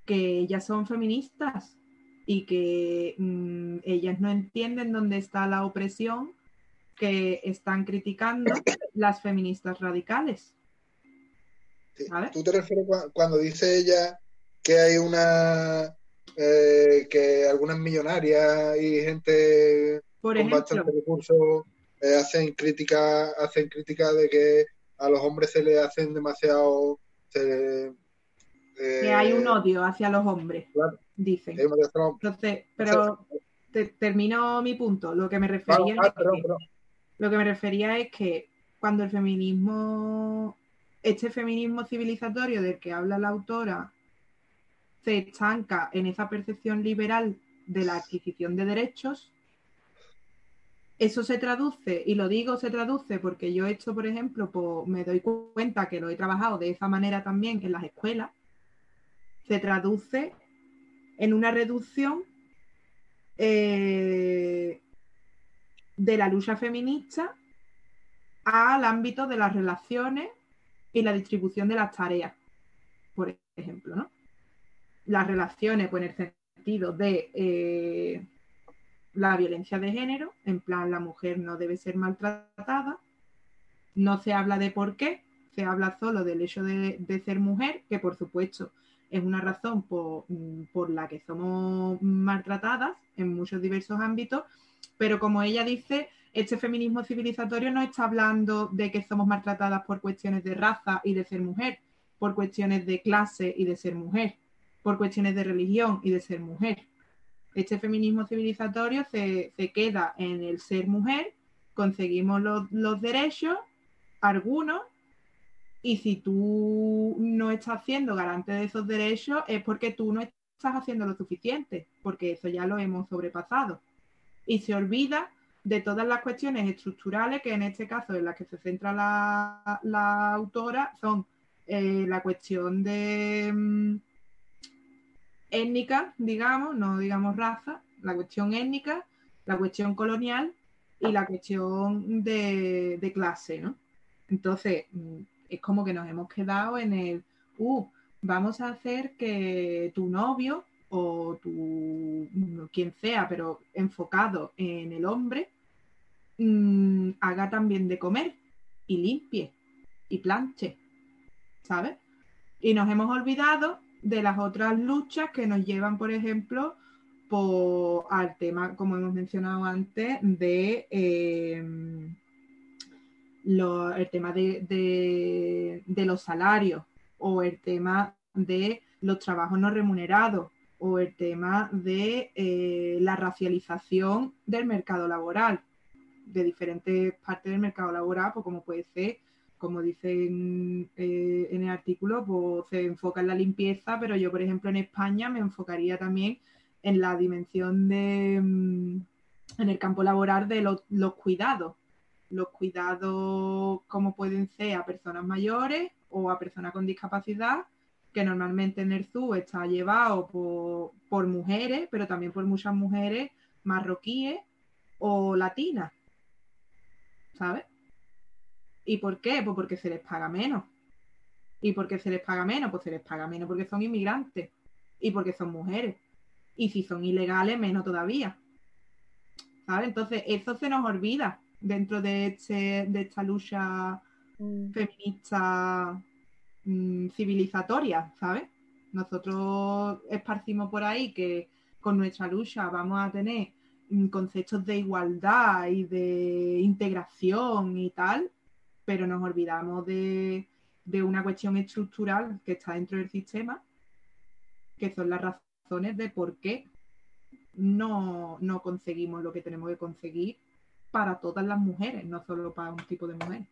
que ellas son feministas y que mm, ellas no entienden dónde está la opresión que están criticando las feministas radicales. Sí. ¿Tú te refieres cua- cuando dice ella que hay una... eh, que algunas millonarias y gente Por con bastante recursos eh, hacen crítica hacen crítica de que a los hombres se les hacen demasiado se, eh, que hay un odio hacia los hombres, claro, dicen. Entonces, pero te- termino mi punto. Lo que me refería ah, que-. Lo que me refería es que cuando el feminismo, este feminismo civilizatorio del que habla la autora, se estanca en esa percepción liberal de la adquisición de derechos, eso se traduce, y lo digo se traduce porque yo esto, por ejemplo, pues, me doy cuenta que lo he trabajado de esa manera también en las escuelas, se traduce en una reducción eh, de la lucha feminista al ámbito de las relaciones y la distribución de las tareas, por ejemplo, ¿no? Las relaciones, pues en el sentido de eh, la violencia de género, en plan la mujer no debe ser maltratada, no se habla de por qué, se habla solo del hecho de, de ser mujer, que por supuesto es una razón por, mm, por la que somos maltratadas en muchos diversos ámbitos, pero como ella dice, este feminismo civilizatorio no está hablando de que somos maltratadas por cuestiones de raza y de ser mujer, por cuestiones de clase y de ser mujer, por cuestiones de religión y de ser mujer. Este feminismo civilizatorio se, queda en el ser mujer, conseguimos los, los derechos, algunos, y si tú no estás siendo garante de esos derechos es porque tú no estás haciendo lo suficiente, porque eso ya lo hemos sobrepasado. Y se olvida de todas las cuestiones estructurales que en este caso en las que se centra la, autora son eh, la cuestión mm, étnica, digamos, no digamos raza, la cuestión étnica, la cuestión colonial y la cuestión de, de clase, ¿no? Entonces, mm, es como que nos hemos quedado en el, uh, vamos a hacer que tu novio o tu, quien sea, pero enfocado en el hombre, mm, haga también de comer y limpie y planche, ¿sabes? Y nos hemos olvidado de las otras luchas que nos llevan, por ejemplo, por, al tema, como hemos mencionado antes, de lo- el tema de- de los salarios o el tema de los trabajos no remunerados o el tema de eh, la racialización del mercado laboral, de diferentes partes del mercado laboral, pues como puede ser, como dicen eh, en el artículo, pues se enfoca en la limpieza, pero yo, por ejemplo, en España me enfocaría también en la dimensión de, mm, en el campo laboral de los, los cuidados. Los cuidados como pueden ser a personas mayores o a personas con discapacidad que normalmente en el zoo está llevado por, por mujeres, pero también por muchas mujeres marroquíes o latinas, ¿sabes? ¿Y por qué? Pues porque se les paga menos. ¿Y por qué se les paga menos? Pues se les paga menos porque son inmigrantes y porque son mujeres. Y si son ilegales, menos todavía. ¿Sabes? Entonces, eso se nos olvida dentro de, este, de esta lucha Mm. feminista mm, civilizatoria, ¿sabes? Nosotros esparcimos por ahí que con nuestra lucha vamos a tener mm, conceptos de igualdad y de integración y tal, pero nos olvidamos de, de una cuestión estructural que está dentro del sistema, que son las razones de por qué no, no conseguimos lo que tenemos que conseguir para todas las mujeres, no solo para un tipo de mujer.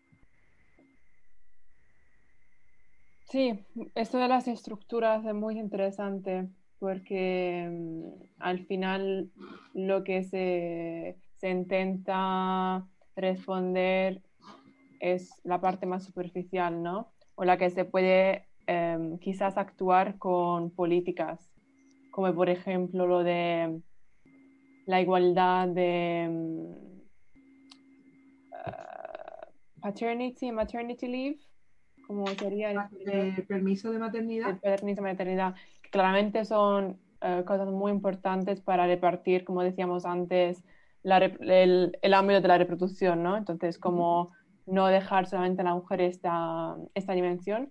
Sí, esto de las estructuras es muy interesante porque mm, al final lo que se, se intenta responder es la parte más superficial, ¿no? O la que se puede em, quizás actuar con políticas, como por ejemplo lo de la igualdad de mm, ah, paternity y maternity leave, como sería? De permiso de el maternidad. permiso de maternidad, que claramente son eh, cosas muy importantes para repartir, como decíamos antes, la el, el ámbito de la reproducción, ¿no? Entonces, como no dejar solamente a la mujer esta, esta dimensión,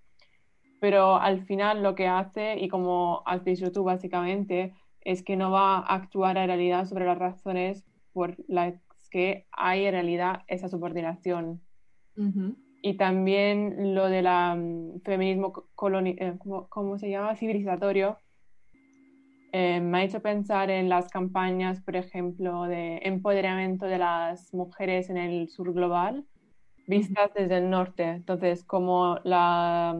pero al final lo que hace, y como has dicho tú básicamente, es que no va a actuar en realidad sobre las razones por las que hay en realidad esa subordinación Ujú. Y también lo del feminismo co- coloni- eh, ¿cómo, cómo se llama? Civilizatorio. Eh, me ha hecho pensar en las campañas, por ejemplo, de empoderamiento de las mujeres en el sur global, vistas desde el norte. Entonces, como la,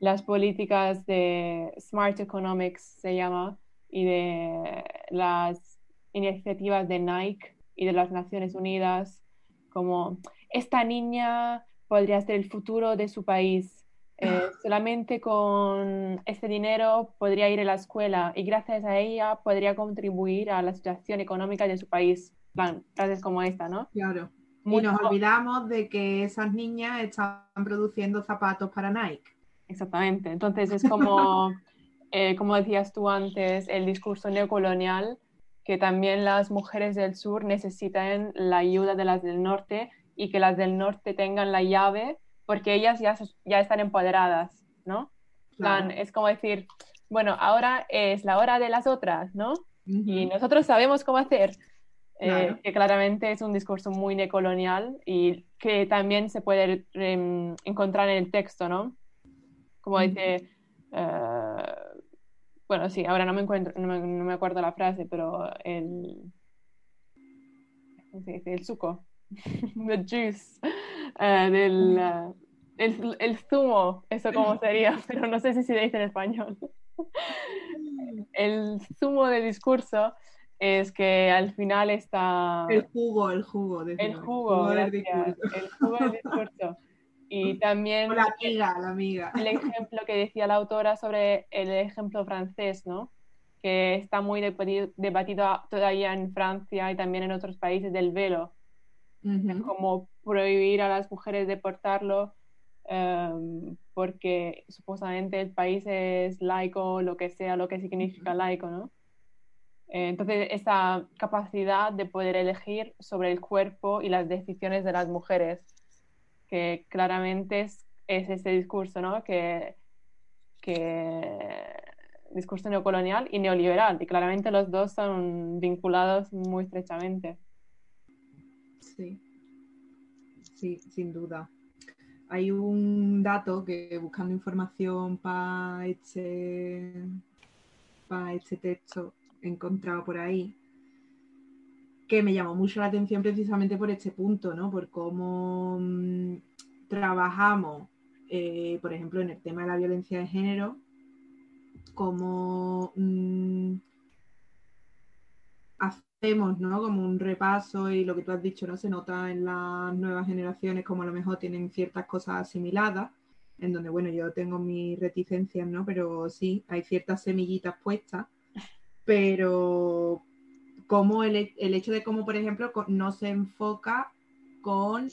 las políticas de Smart Economics se llama, y de las iniciativas de Nike y de las Naciones Unidas, como esta niña podría ser el futuro de su país. Eh, solamente con este dinero podría ir a la escuela y gracias a ella podría contribuir a la situación económica de su país. Plan, frases como esta, ¿no? Claro. Y nos olvidamos de que esas niñas están produciendo zapatos para Nike. Exactamente. Entonces es como, [LAUGHS] eh, como decías tú antes, el discurso neocolonial, que también las mujeres del sur necesitan la ayuda de las del norte y que las del norte tengan la llave porque ellas ya, ya están empoderadas, ¿no? Plan, Claro. es como decir, bueno, ahora es la hora de las otras, ¿no? Y nosotros sabemos cómo hacer. Eh, que claramente es un discurso muy neocolonial y que también se puede em, encontrar en el texto, ¿no? Como dice, eh, bueno, sí, ahora no me encuentro, no me, no me acuerdo la frase, pero el, ¿cómo se dice? El suco, the juice, eh, del, eh, el, el zumo, eso como sería, [LAUGHS] pero no sé si se dice en español. El zumo del discurso es que al final está El jugo, el jugo. el decimos, jugo, del gracias, discurso. el jugo del discurso. Y [LAUGHS] también la amiga, la amiga. el ejemplo que decía la autora sobre el ejemplo francés, ¿no? Que está muy debatido, debatido todavía en Francia y también en otros países del velo, Como prohibir a las mujeres de portarlo em, porque supuestamente el país es laico, lo que sea, lo que significa laico, ¿no? Eh, Entonces, esa capacidad de poder elegir sobre el cuerpo y las decisiones de las mujeres, que claramente es, es ese discurso, ¿no? Que, que discurso neocolonial y neoliberal, y claramente los dos son vinculados muy estrechamente. Sí. Sí, sin duda. Hay un dato que buscando información para este, para este texto he encontrado por ahí que me llamó mucho la atención precisamente por este punto, ¿no? Por cómo mm, trabajamos, eh, por ejemplo, en el tema de la violencia de género, cómo mm, Como un repaso y lo que tú has dicho, ¿no? Se nota en las nuevas generaciones como a lo mejor tienen ciertas cosas asimiladas, en donde, bueno, yo tengo mis reticencias, ¿no? Pero sí, hay ciertas semillitas puestas, pero como el, el hecho de cómo, por ejemplo, no se enfoca con,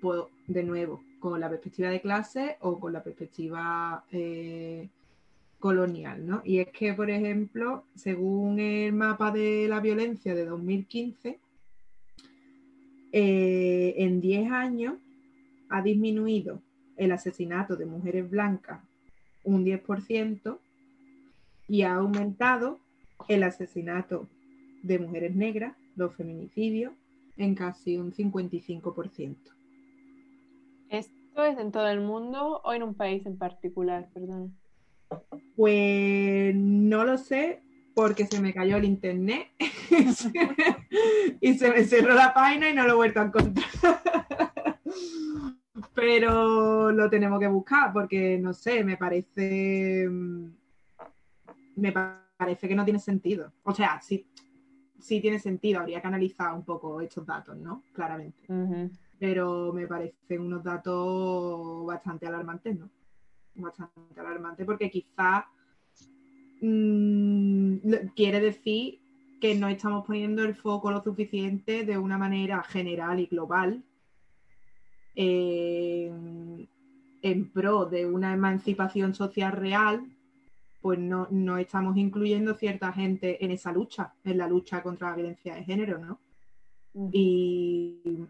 pues, de nuevo, con la perspectiva de clase o con la perspectiva eh, colonial, ¿no? Y es que, por ejemplo, según el mapa de la violencia de 2015, eh, en 10 años ha disminuido el asesinato de mujeres blancas un 10% y ha aumentado el asesinato de mujeres negras, los feminicidios, en casi un 55%. ¿Esto es en todo el mundo o en un país en particular? Perdón. Pues no lo sé porque se me cayó el internet [LAUGHS] y se me cerró la página y no lo he vuelto a encontrar. [LAUGHS] Pero lo tenemos que buscar porque no sé, me parece mm, me pa- parece que no tiene sentido. O sea, sí, sí tiene sentido, habría que analizar un poco estos datos, ¿no? Claramente. Pero me parecen unos datos bastante alarmantes, ¿no? Bastante alarmantes porque quizá mm, quiere decir que no estamos poniendo el foco lo suficiente de una manera general y global en, en pro de una emancipación social real, pues no, no estamos incluyendo cierta gente en esa lucha, en la lucha contra la violencia de género, ¿no? Y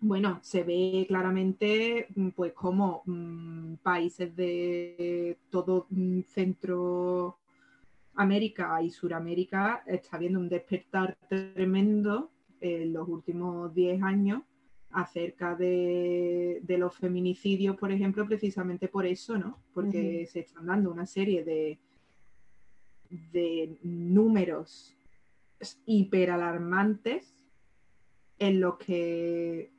bueno, se ve claramente mm, pues como mm, países de todo mm, Centroamérica y Suramérica está viendo un despertar tremendo en los últimos 10 años acerca de, de los feminicidios, por ejemplo, precisamente por eso, ¿no? Porque se están dando una serie de, de números hiperalarmantes en los que,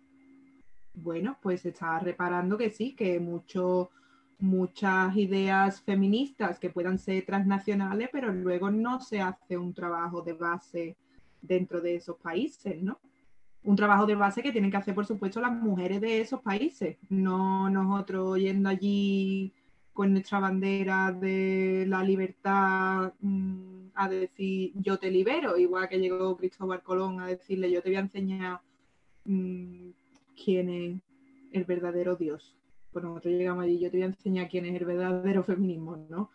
bueno, pues está reparando que sí, que mucho, muchas ideas feministas que puedan ser transnacionales, pero luego no se hace un trabajo de base dentro de esos países, ¿no? Un trabajo de base que tienen que hacer, por supuesto, las mujeres de esos países, no nosotros yendo allí con nuestra bandera de la libertad mm, a decir yo te libero, igual que llegó Cristóbal Colón a decirle yo te voy a enseñar mm, quién es el verdadero Dios. Pues nosotros llegamos allí, yo te voy a enseñar quién es el verdadero feminismo, ¿no?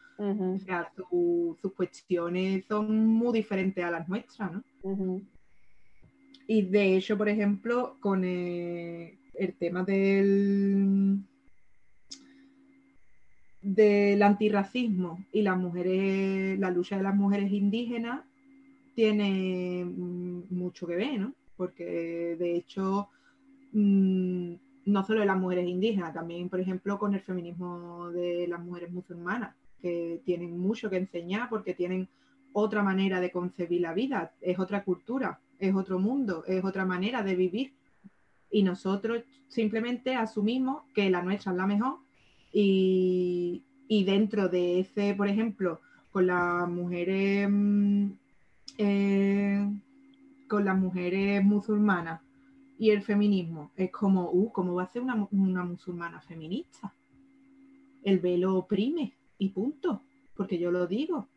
O sea, su- sus cuestiones son muy diferentes a las nuestras, ¿no? Y de hecho, por ejemplo, con eh, el tema del, del antirracismo y las mujeres, la lucha de las mujeres indígenas tiene mm, mucho que ver, ¿no? Porque de hecho, mm, no solo de las mujeres indígenas, también, por ejemplo, con el feminismo de las mujeres musulmanas, que tienen mucho que enseñar porque tienen otra manera de concebir la vida, es otra cultura, es otro mundo, es otra manera de vivir. Y nosotros simplemente asumimos que la nuestra es la mejor y, y dentro de ese, por ejemplo, con las mujeres mm, eh, con las mujeres musulmanas y el feminismo, es como, uh, ¿cómo va a ser una, una musulmana feminista? El velo oprime y punto, porque yo lo digo.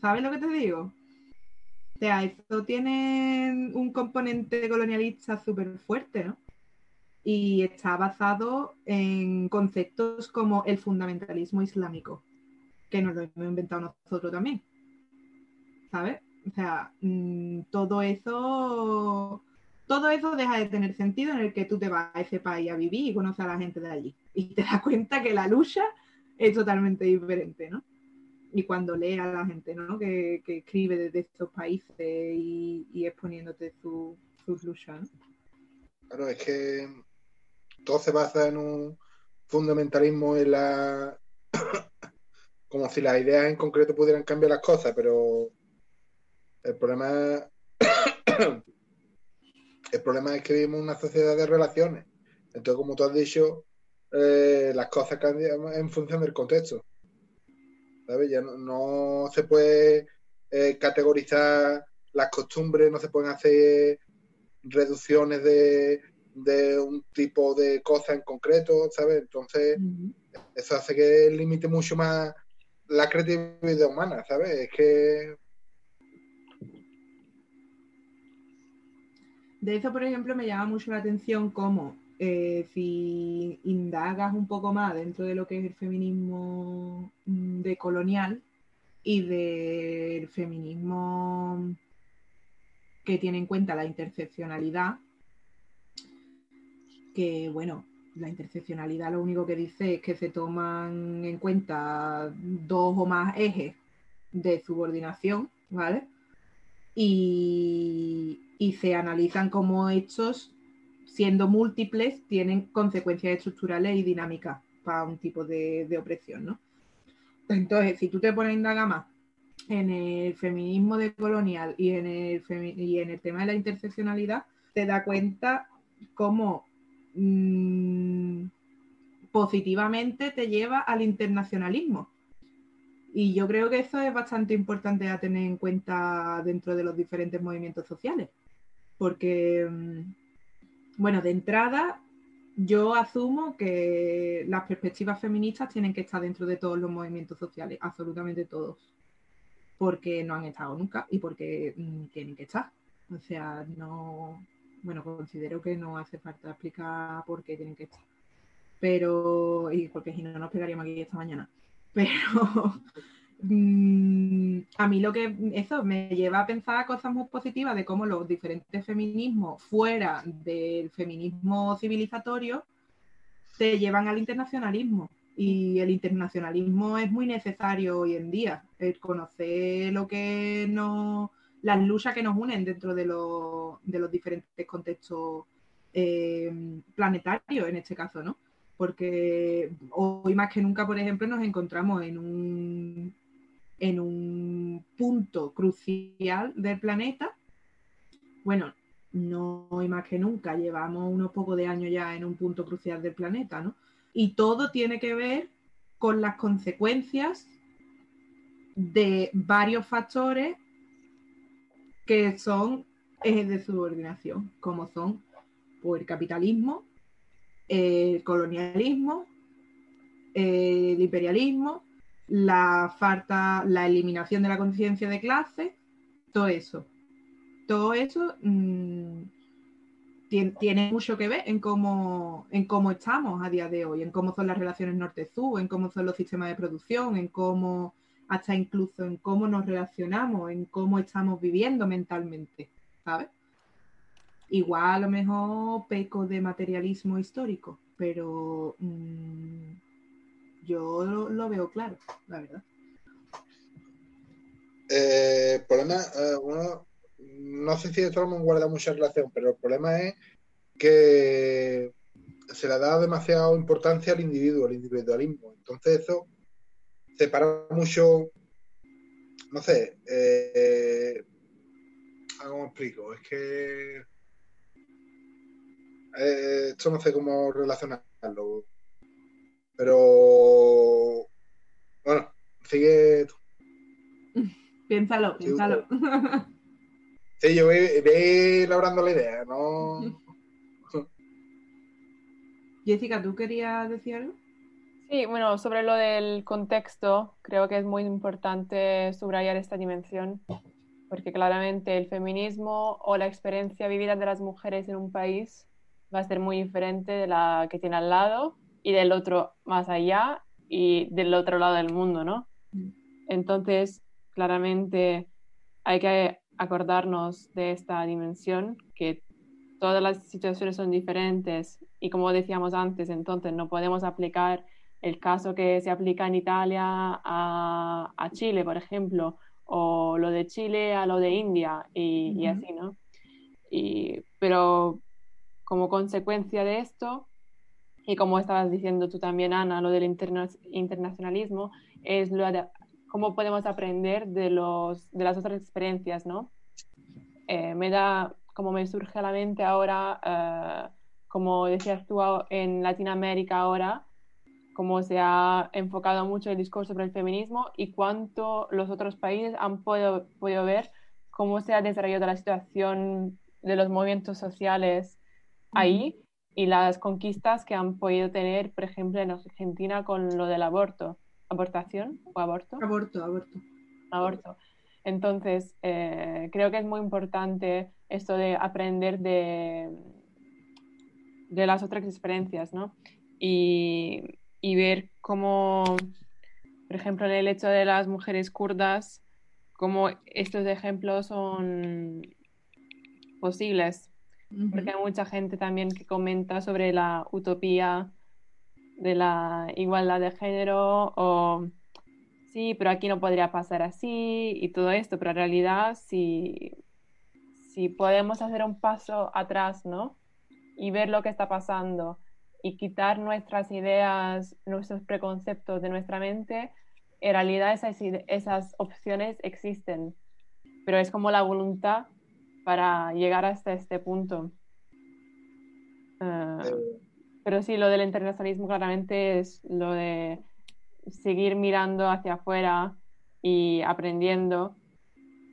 ¿Sabes lo que te digo? O sea, esto tiene un componente colonialista súper fuerte, ¿no? Y está basado en conceptos como el fundamentalismo islámico, que nos lo hemos inventado nosotros también. ¿Sabes? O sea, mm, todo eso, todo eso deja de tener sentido en el que tú te vas a ese país a vivir y conoces a la gente de allí. Y te das cuenta que la lucha es totalmente diferente, ¿no? Y cuando lees a la gente, ¿no? Que, que escribe desde estos países y, exponiéndote su- sus luchas, ¿no? Claro, es que todo se basa en un fundamentalismo en la. [COUGHS] como si las ideas en concreto pudieran cambiar las cosas, pero el problema. El problema es que vivimos en una sociedad de relaciones. Entonces, como tú has dicho, eh, las cosas cambian en función del contexto. ¿Sabes? Ya no, no se puede eh, categorizar las costumbres, no se pueden hacer reducciones de de un tipo de cosa en concreto, ¿sabes? Entonces, eso hace que limite mucho más la creatividad humana, ¿sabes? Es que... De eso, por ejemplo, me llama mucho la atención cómo eh, si indagas un poco más dentro de lo que es el feminismo mm, decolonial y del feminismo que tiene en cuenta la interseccionalidad, que bueno, la interseccionalidad lo único que dice es que se toman en cuenta dos o más ejes de subordinación, ¿vale? Y, se analizan como hechos, siendo múltiples, tienen consecuencias estructurales y dinámicas para un tipo de, opresión, ¿no? Entonces, si tú te pones a indagar más en el feminismo decolonial y en el, y en el tema de la interseccionalidad, te da cuenta cómo Mm, positivamente te lleva al internacionalismo. Y yo creo que eso es bastante importante a tener en cuenta dentro de los diferentes movimientos sociales. Porque, mm, bueno, de entrada, yo asumo que las perspectivas feministas tienen que estar dentro de todos los movimientos sociales, absolutamente todos. Porque no han estado nunca y porque mm, tienen que estar. O sea, no, bueno, considero que no hace falta explicar por qué tienen que estar. Pero, y porque si no, nos pegaríamos aquí esta mañana. [LAUGHS] Pero mm, a mí lo que eso me lleva a pensar cosas muy positivas de cómo los diferentes feminismos fuera del feminismo civilizatorio te llevan al internacionalismo. Y el internacionalismo es muy necesario hoy en día. Conocer lo que no las luchas que nos unen dentro de, los diferentes contextos eh, planetarios, en este caso, ¿no? Porque hoy más que nunca, por ejemplo, nos encontramos en un, en un punto crucial del planeta. Bueno, no hoy más que nunca, llevamos unos pocos de años ya en un punto crucial del planeta, ¿no? Y todo tiene que ver con las consecuencias de varios factores que son ejes de subordinación, como son pues, el capitalismo, el colonialismo, el imperialismo, la falta, la eliminación de la conciencia de clase, todo eso. Todo eso mm, tiene, mucho que ver en cómo, en cómo estamos a día de hoy, en cómo son las relaciones norte-sur, en cómo son los sistemas de producción, en cómo hasta incluso en cómo nos relacionamos, en cómo estamos viviendo mentalmente, ¿sabes? Igual a lo mejor peco de materialismo histórico, pero mm, yo lo, veo claro, la verdad. Eh, problema, eh, no sé si me guarda mucha relación, pero el problema es que se le da demasiada importancia al individuo, al individualismo. Entonces eso separa mucho, no sé, eh, ¿cómo explico? Es que eh, esto no sé cómo relacionarlo, pero bueno, sigue [LAUGHS] Piénsalo, piénsalo. [LAUGHS] Sí, yo voy, voy elaborando la idea, ¿no? [LAUGHS] Jessica, ¿tú querías decir algo? Sí, bueno, sobre lo del contexto, creo que es muy importante subrayar esta dimensión, porque claramente el feminismo o la experiencia vivida de las mujeres en un país va a ser muy diferente de la que tiene al lado y del otro más allá y del otro lado del mundo, ¿no? Entonces, claramente hay que acordarnos de esta dimensión, que todas las situaciones son diferentes y como decíamos antes, entonces no podemos aplicar el caso que se aplica en Italia a, Chile, por ejemplo, o lo de Chile a lo de India y, así, ¿no? pero como consecuencia de esto, y como estabas diciendo tú también, Ana, lo del internacionalismo, es lo de cómo podemos aprender de, los, de las otras experiencias, ¿no? Eh, me da, como me surge a la mente ahora, eh, como decías tú en Latinoamérica ahora, cómo se ha enfocado mucho el discurso sobre el feminismo y cuánto los otros países han podido, podido ver cómo se ha desarrollado la situación de los movimientos sociales ahí y las conquistas que han podido tener, por ejemplo, en Argentina con lo del aborto. ¿Abortación o aborto? Aborto, aborto. Aborto. Entonces, eh, creo que es muy importante esto de aprender de, de las otras experiencias, ¿no? Y, y ver cómo, por ejemplo, en el hecho de las mujeres kurdas, cómo estos ejemplos son posibles. Porque hay mucha gente también que comenta sobre la utopía de la igualdad de género o sí, pero aquí no podría pasar así y todo esto, pero en realidad si, si podemos hacer un paso atrás, ¿no? Y ver lo que está pasando y quitar nuestras ideas, nuestros preconceptos de nuestra mente, en realidad esas, esas opciones existen, pero es como la voluntad para llegar hasta este punto. Ah, pero sí, lo del internacionalismo claramente es lo de seguir mirando hacia afuera y aprendiendo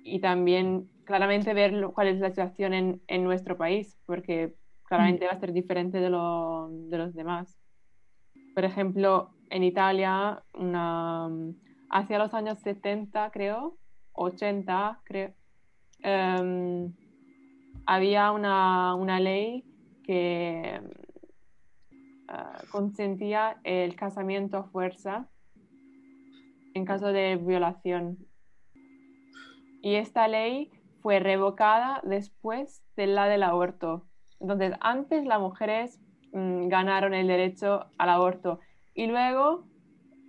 y también claramente ver cuál es la situación en, en nuestro país, porque claramente va a ser diferente de, lo, de los demás. Por ejemplo, en Italia, una, hacia los años 70, creo, 80, creo, em, había una, una, ley que uh, consentía el casamiento a fuerza en caso de violación. Y esta ley fue revocada después de la del aborto. Entonces, antes las mujeres mmm, ganaron el derecho al aborto y luego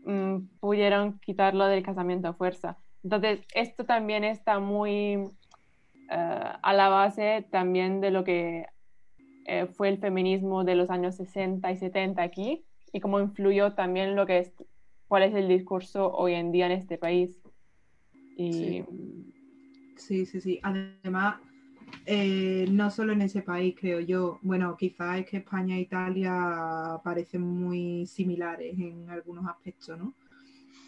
mmm, pudieron quitarlo del casamiento a fuerza. Entonces, esto también está muy a la base también de lo que eh, fue el feminismo de los años 60 y 70 aquí y cómo influyó también lo que es, cuál es el discurso hoy en día en este país. Y... Sí. sí, sí, sí. Además, eh, no solo en ese país, creo yo. Bueno, quizás es que España e Italia parecen muy similares en algunos aspectos, ¿no?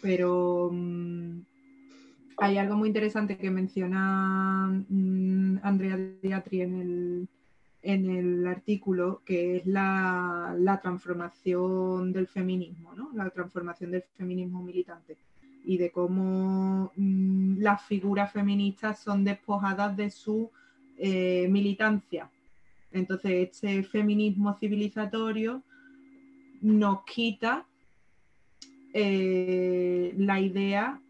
Pero mmm, hay algo muy interesante que menciona mmm, Andrea Diatri en el, artículo, que es la, transformación del feminismo, ¿no? La transformación del feminismo militante y de cómo mmm, las figuras feministas son despojadas de su eh, militancia. Entonces, este feminismo civilizatorio nos quita eh, la idea,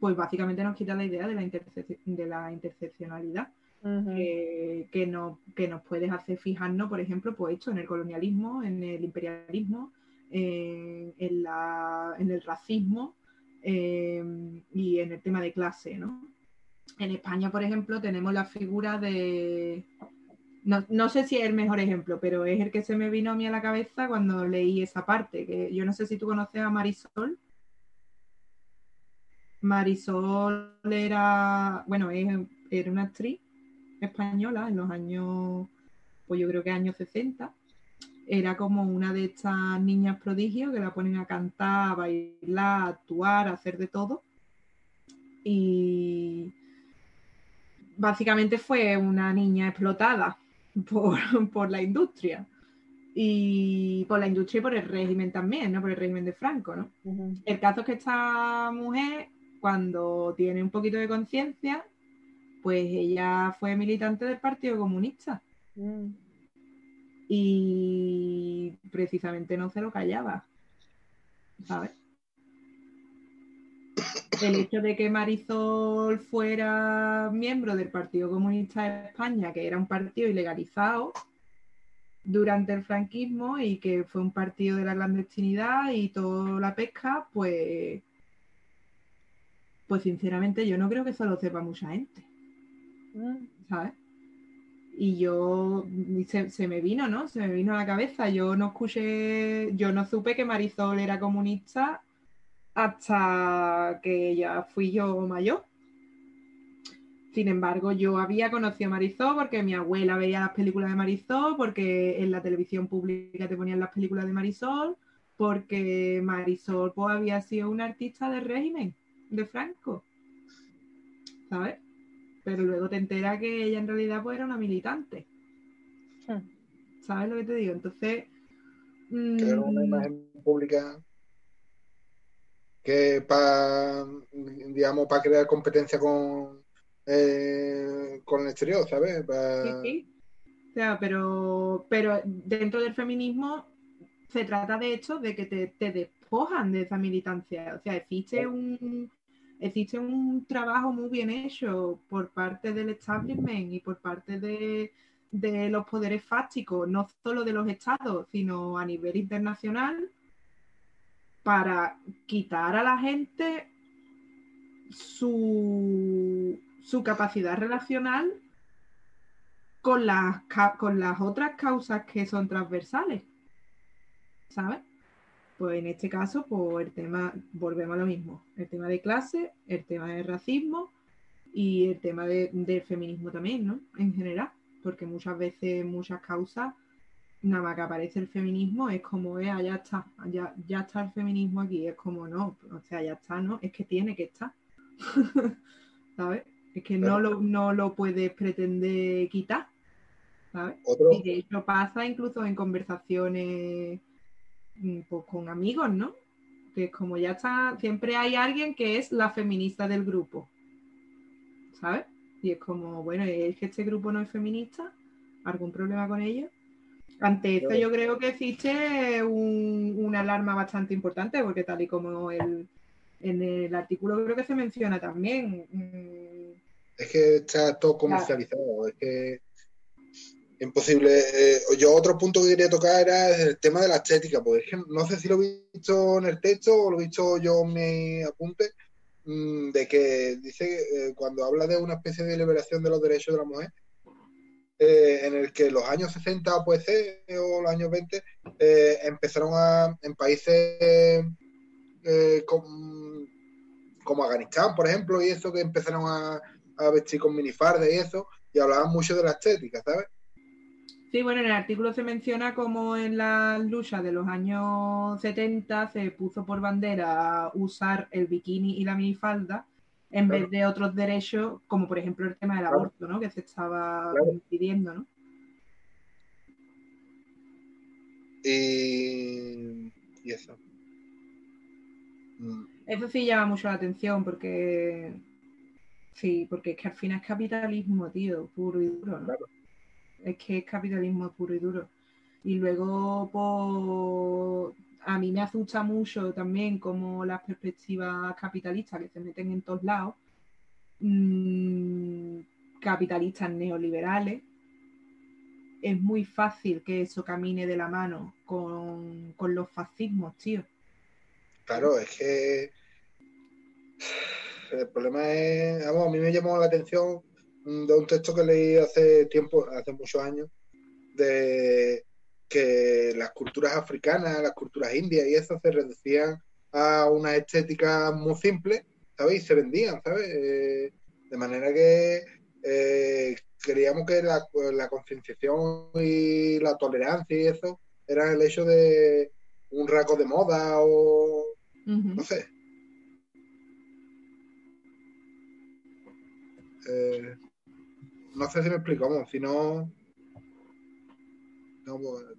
pues básicamente nos quita la idea de la, interse de la interseccionalidad. Uh -huh. eh, que, no, que nos puedes hacer fijarnos, por ejemplo, pues esto en el colonialismo, en el imperialismo, eh, en, la, en, el racismo eh, y en el tema de clase, ¿no? En España, por ejemplo, tenemos la figura de... No, no, sé si es el mejor ejemplo, pero es el que se me vino a mí a la cabeza cuando leí esa parte. Que yo no sé si tú conoces a Marisol. Marisol era, bueno, es, era una actriz española en los años, pues yo creo que años 60. Era como una de estas niñas prodigios que la ponen a cantar, a bailar, a actuar, a hacer de todo. Y básicamente fue una niña explotada [LAUGHS] por, por, la industria. Y por la industria y por el régimen también, ¿no? Por el régimen de Franco, ¿no? Uh -huh. El caso es que esta mujer, cuando tiene un poquito de conciencia, pues ella fue militante del Partido Comunista. -huh. Y precisamente no se lo callaba. ¿Sabes? el hecho de que Marisol fuera miembro del Partido Comunista de España, que era un partido ilegalizado durante el franquismo y que fue un partido de la clandestinidad y toda la pesca, pues, pues sinceramente yo no creo que eso lo sepa mucha gente. ¿Sabes? Y yo, se, se, me vino, ¿no? Se me vino a la cabeza. Yo no escuché, yo no supe que Marisol era comunista hasta que ya fui yo mayor. Sin embargo, yo había conocido a Marisol porque mi abuela veía las películas de Marisol, porque en la televisión pública te ponían las películas de Marisol, porque Marisol pues, había sido una artista del régimen de Franco. ¿Sabes? Pero luego te enteras que ella en realidad pues, era una militante. Hmm. ¿Sabes lo que te digo? Entonces. Crear una mm, imagen pública que para, digamos, para crear competencia con, eh, con el exterior, ¿sabes? Sí, sí. O sea, pero, pero dentro del feminismo se trata de hecho de que te, te despojan de esa militancia. O sea, existe un, existe un trabajo muy bien hecho por parte del establishment y por parte de, de los poderes fácticos, no solo de los estados, sino a nivel internacional, para quitar a la gente su, su capacidad relacional con las, con las otras causas que son transversales. ¿Sabes? Pues en este caso, pues el tema, volvemos a lo mismo, el tema de clase, el tema de racismo y el tema de- del feminismo también, ¿no? En general, porque muchas veces, muchas causas, nada más que aparece el feminismo, es como, eh, ya está, ya, ya está el feminismo aquí, es como, no, o sea, ya está, ¿no? Es que tiene que estar, [LAUGHS] ¿sabes? Es que no lo, no lo puedes pretender quitar, ¿sabes? Otro, Y de hecho pasa incluso en conversaciones pues, con amigos, ¿no? Que es como ya está, siempre hay alguien que es la feminista del grupo, ¿sabes? Y es como, bueno, es que este grupo no es feminista, ¿algún problema con ello? Ante esto yo creo que existe un- una alarma bastante importante, porque tal y como el, en el artículo creo que se menciona también, mm, es que está todo comercializado, es que imposible. Eh, yo otro punto que quería tocar era el tema de la estética, porque es que no sé si lo he visto en el texto o lo he visto yo en mi apunte, mm, de que dice eh, cuando habla de una especie de liberación de los derechos de la mujer, eh, en el que los años 60 puede ser, o los años 20, eh, empezaron a, en países eh, com- como Afganistán, por ejemplo, y eso que empezaron a, a vestir con minifardes y eso, y hablaban mucho de la estética, ¿sabes? Sí, bueno, en el artículo se menciona como en las luchas de los años 70 se puso por bandera usar el bikini y la minifalda en Claro. vez de otros derechos, como por ejemplo el tema del Claro. aborto, ¿no? Que se estaba Claro. pidiendo, ¿no? Y, y eso. Mm, Eso sí llama mucho la atención porque sí, porque es que al final es capitalismo, tío, puro y duro, ¿no? Claro. Es que es capitalismo puro y duro. Y luego, pues, a mí me asusta mucho también como las perspectivas capitalistas que se meten en todos lados, mm, capitalistas neoliberales, es muy fácil que eso camine de la mano con, con los fascismos, tío. Claro, es que el problema es, a mí me llamó la atención de un texto que leí hace tiempo, hace muchos años, de que las culturas africanas, las culturas indias y eso se reducían a una estética muy simple, ¿sabes? Y se vendían, ¿sabes? Eh, de manera que eh, creíamos que la, la concienciación y la tolerancia y eso eran el hecho de un rasgo de moda o no sé. Eh, no sé si me explico, vamos, si no. no puedo-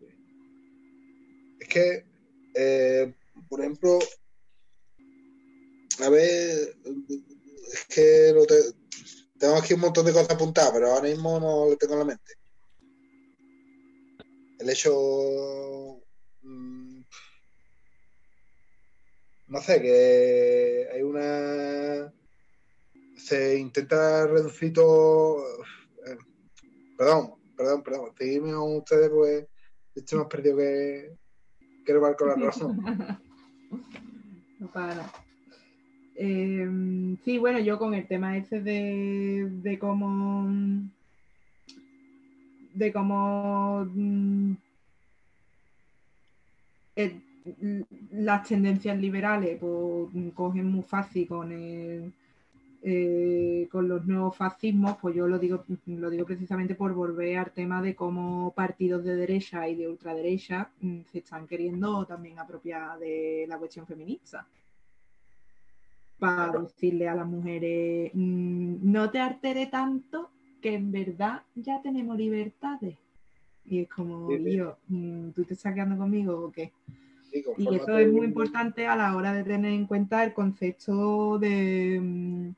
es que, eh, por ejemplo, a ver, es que lo te- tengo aquí un montón de cosas apuntadas, pero ahora mismo no lo tengo en la mente. El hecho. mm, no sé, que hay una. Se intenta reducir todo. Eh, Perdón, perdón, perdón. Seguidme con ustedes, pues. Estoy más perdido que, que el barco la rosa. [LAUGHS] No para. Eh, sí, bueno, yo con el tema ese de, de cómo de cómo mm, el- las tendencias liberales pues, cogen muy fácil con el, eh, con los nuevos fascismos, pues yo lo digo, lo digo precisamente por volver al tema de cómo partidos de derecha y de ultraderecha mm, se están queriendo también apropiar de la cuestión feminista. Para Claro. decirle a las mujeres, mm, no te altere tanto que en verdad ya tenemos libertades. Y es como, Sí, sí. yo, mm, ¿tú te estás quedando conmigo o qué? Sí, Y eso es muy importante a la hora de tener en cuenta el concepto de,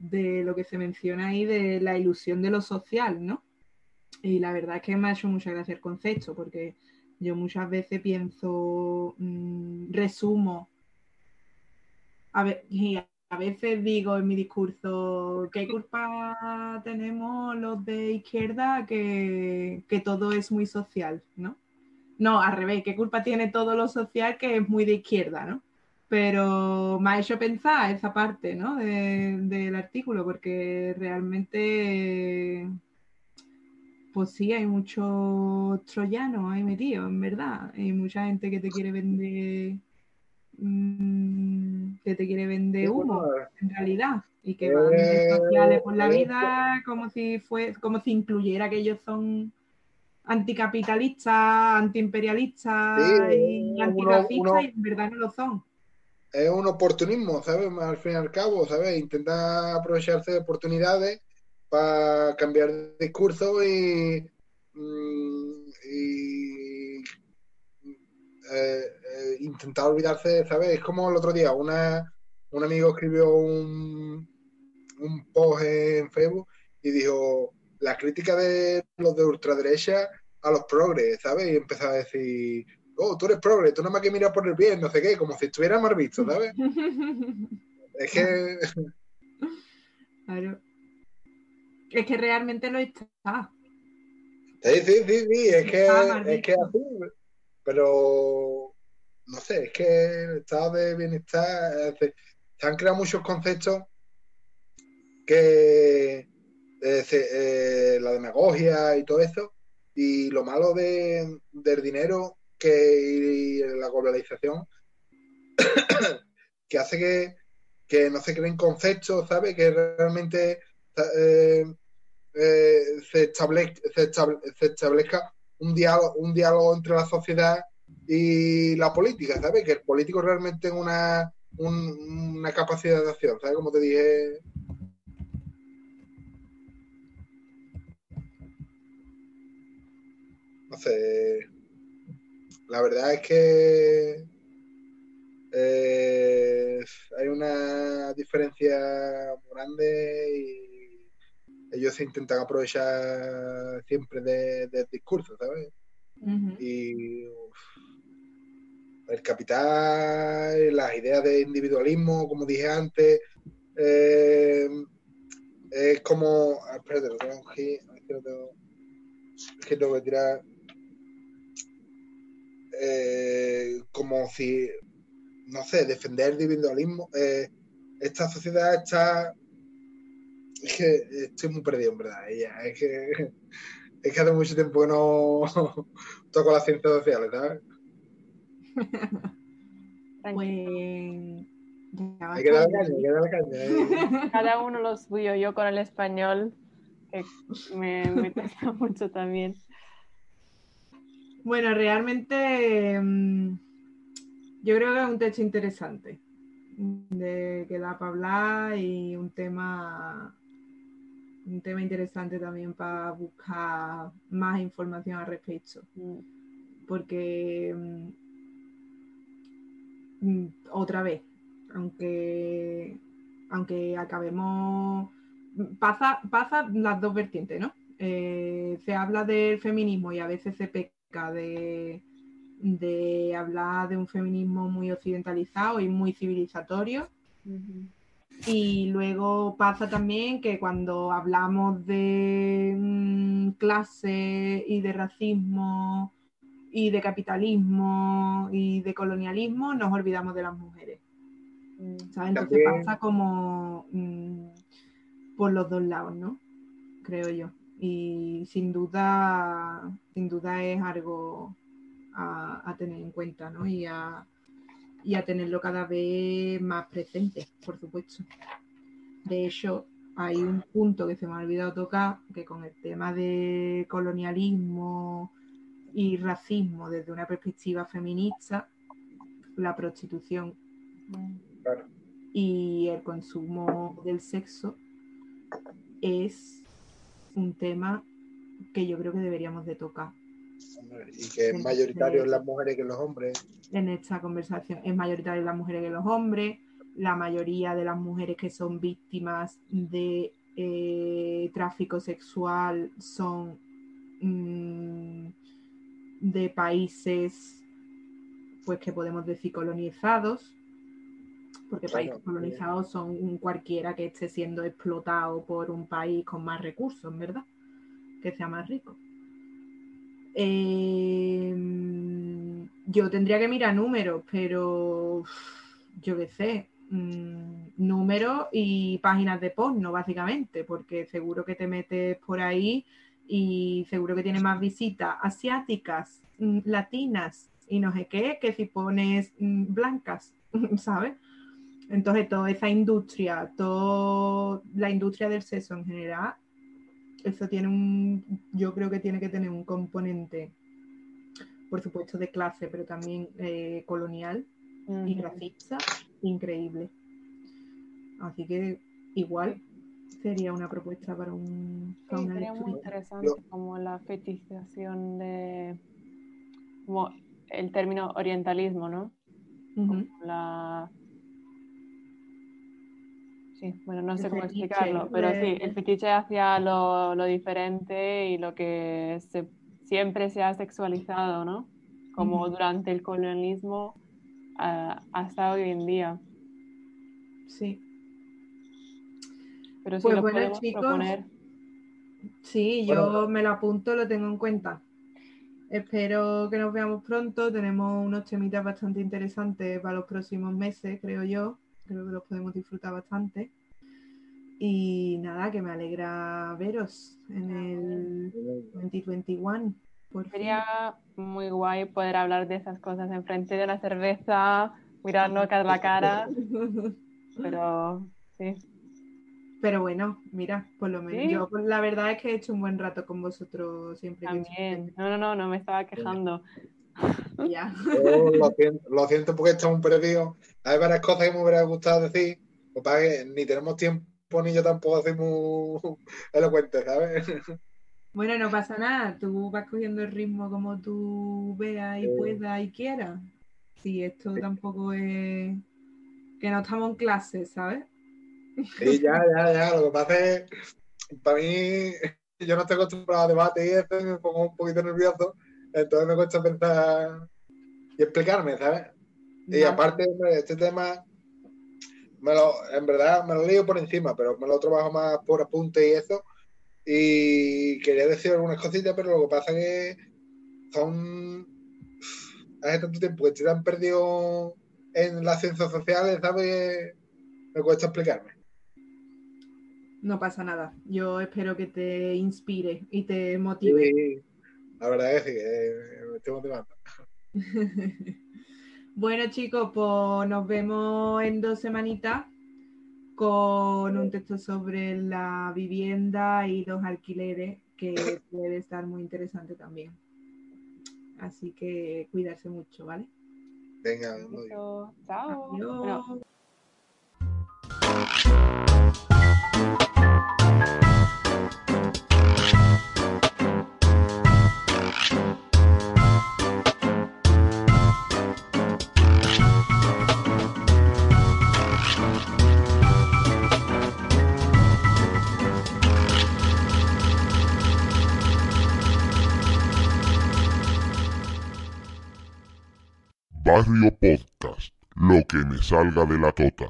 de lo que se menciona ahí de la ilusión de lo social, ¿no? Y la verdad es que me ha hecho mucha gracia el concepto, porque yo muchas veces pienso, mm, resumo, a y a veces digo en mi discurso, ¿qué culpa tenemos los de izquierda que, que todo es muy social, ¿no? No, al revés, ¿qué culpa tiene todo lo social que es muy de izquierda, ¿no? Pero me ha hecho pensar esa parte, ¿no? de- del artículo, porque realmente, pues sí, hay muchos troyanos ahí metidos, en verdad. Hay mucha gente que te quiere vender, mm, que te quiere vender humo, bueno, en realidad, y que van Eh, sociales por la vida como si fue, como si incluyera que ellos son anticapitalistas, antiimperialistas Sí, y antirracistas y en verdad no lo son. Es un oportunismo, ¿sabes? Al fin y al cabo, ¿sabes? Intentar aprovecharse de oportunidades para cambiar discurso y, mm, y eh, eh, intentar olvidarse, ¿sabes? Es como el otro día, una, un amigo escribió un, un post en Facebook y dijo la crítica de los de ultraderecha a los progres, ¿sabes? Y empezaba a decir, oh, tú eres progre, tú nada más que miras por el bien, no sé qué, como si estuviera mal visto, ¿sabes? [LAUGHS] Es que Claro. Es que realmente lo está. Sí, sí, sí, sí, es que es que así, pero no sé, es que el estado de bienestar se, se han creado muchos conceptos que eh, se- eh, la demagogia y todo eso, y lo malo de, del dinero que y la globalización [COUGHS] que hace que, que no se creen conceptos, ¿sabes? Que realmente eh, eh, se, establezca, establezca un diálogo, un diálogo entre la sociedad y la política, ¿sabes? Que el político realmente tenga una, un- una capacidad de acción, ¿sabes? Como te dije. No sé. La verdad es que eh, hay una diferencia grande y ellos se intentan aprovechar siempre de- del discurso, ¿sabes? Y uf, el capital, las ideas de individualismo, como dije antes, eh, es como. ah, Espérate, lo tengo aquí. Es que lo tengo, es que tengo que tirar. Eh, como si, no sé, defender el individualismo. eh, esta sociedad está. Es que estoy muy perdido, en verdad. ella, es que. [LAUGHS] Es que hace mucho tiempo que no [LAUGHS] toco las ciencias sociales, ¿sabes? Pues Hay que darle caña, hay que darle caña. eh. [LAUGHS] Cada uno lo suyo, yo con el español, que me, me cuesta mucho también. Bueno, realmente mm, yo creo que es un texto interesante de que da para hablar y un tema un tema interesante también para buscar más información al respecto. Mm, porque mm, otra vez, aunque, aunque acabemos, pasa, pasa las dos vertientes, ¿no? Eh, se habla del feminismo y a veces se peca de, de hablar de un feminismo muy occidentalizado y muy civilizatorio. Y luego pasa también que cuando hablamos de mm, clase y de racismo y de capitalismo y de colonialismo, nos olvidamos de las mujeres. Mm, ¿sabes? Entonces También- pasa como mm, por los dos lados, ¿no? Creo yo. Y sin duda, sin duda es algo a, a tener en cuenta, ¿no? Y a, y a tenerlo cada vez más presente, por supuesto. De hecho, hay un punto que se me ha olvidado tocar, que con el tema de colonialismo y racismo desde una perspectiva feminista, la prostitución y el consumo del sexo es un tema que yo creo que deberíamos de tocar Y que es mayoritario en las mujeres que en los hombres. en esta conversación es mayoritario las mujeres que los hombres, la mayoría de las mujeres que son víctimas de eh, tráfico sexual son mm, de países, pues que podemos decir colonizados, porque Claro, países colonizados son un cualquiera que esté siendo explotado por un país con más recursos, ¿verdad? Que sea más rico. Eh, yo tendría que mirar números, pero yo qué sé, mm, números y páginas de porno, básicamente, porque seguro que te metes por ahí y seguro que tiene más visitas asiáticas, mm, latinas y no sé qué, que si pones mm, blancas, [LAUGHS] ¿sabes? Entonces, toda esa industria, toda la industria del sexo en general, eso tiene un, yo creo que tiene que tener un componente, por supuesto, de clase, pero también eh, colonial y Ujú. racista increíble. Así que igual sería una propuesta para un para Sí, una sería muy interesante como la fetichización de como el término orientalismo, ¿no? La sí, bueno, no El sé cómo fetiche explicarlo, pero sí, el fetiche hacia lo, lo diferente y lo que se, siempre se ha sexualizado, ¿no? Como durante el colonialismo ah, hasta hoy en día. Sí, Pero sí Pues lo bueno, podemos chicos, proponer. sí, yo Bueno. me lo apunto, lo tengo en cuenta. Espero que nos veamos pronto. Tenemos unos temitas bastante interesantes para los próximos meses, creo yo. Creo que los podemos disfrutar bastante. Y nada, que me alegra veros en el 2021. Por fin. Sería muy guay poder hablar de esas cosas enfrente de una cerveza, mirarnos cara a la cara, [LAUGHS] pero sí. Pero bueno, mira, por lo menos Sí. yo pues, la verdad es que he hecho un buen rato con vosotros siempre que También. No, no, no, no me estaba quejando. [LAUGHS] Ya. Lo siento, lo siento porque estamos perdidos. Hay varias cosas que me hubiera gustado decir. Lo que pasa es que ni tenemos tiempo ni yo tampoco soy muy [LAUGHS] elocuente, ¿sabes? Bueno, no pasa nada. Tú vas cogiendo el ritmo como tú veas y Sí. puedas y quieras. Si esto tampoco es que no estamos en clase, ¿sabes? Sí, ya, ya, ya. Lo que pasa es, para mí, [LAUGHS] yo no estoy acostumbrado a debate y esto me pongo un poquito nervioso. Entonces me cuesta pensar y explicarme, ¿sabes? Y Nada. aparte, este tema, me lo, en verdad me lo leo por encima, pero me lo trabajo más por apunte y eso. Y quería decir algunas cositas, pero lo que pasa es que son. Hace tanto tiempo que estoy tan perdido en las ciencias sociales, ¿sabes? Me cuesta explicarme. No pasa nada. Yo espero que te inspire y te motive. Sí, la verdad es que sí, eh, me estoy motivando. [LAUGHS] Bueno, chicos, pues nos vemos en dos semanitas con un texto sobre la vivienda y los alquileres que [COUGHS] puede estar muy interesante también. Así que cuidarse mucho, ¿vale? Venga, muy bien. Eso, Chao. Adiós. Bueno, Barrio Podcast, lo que me salga de la tota.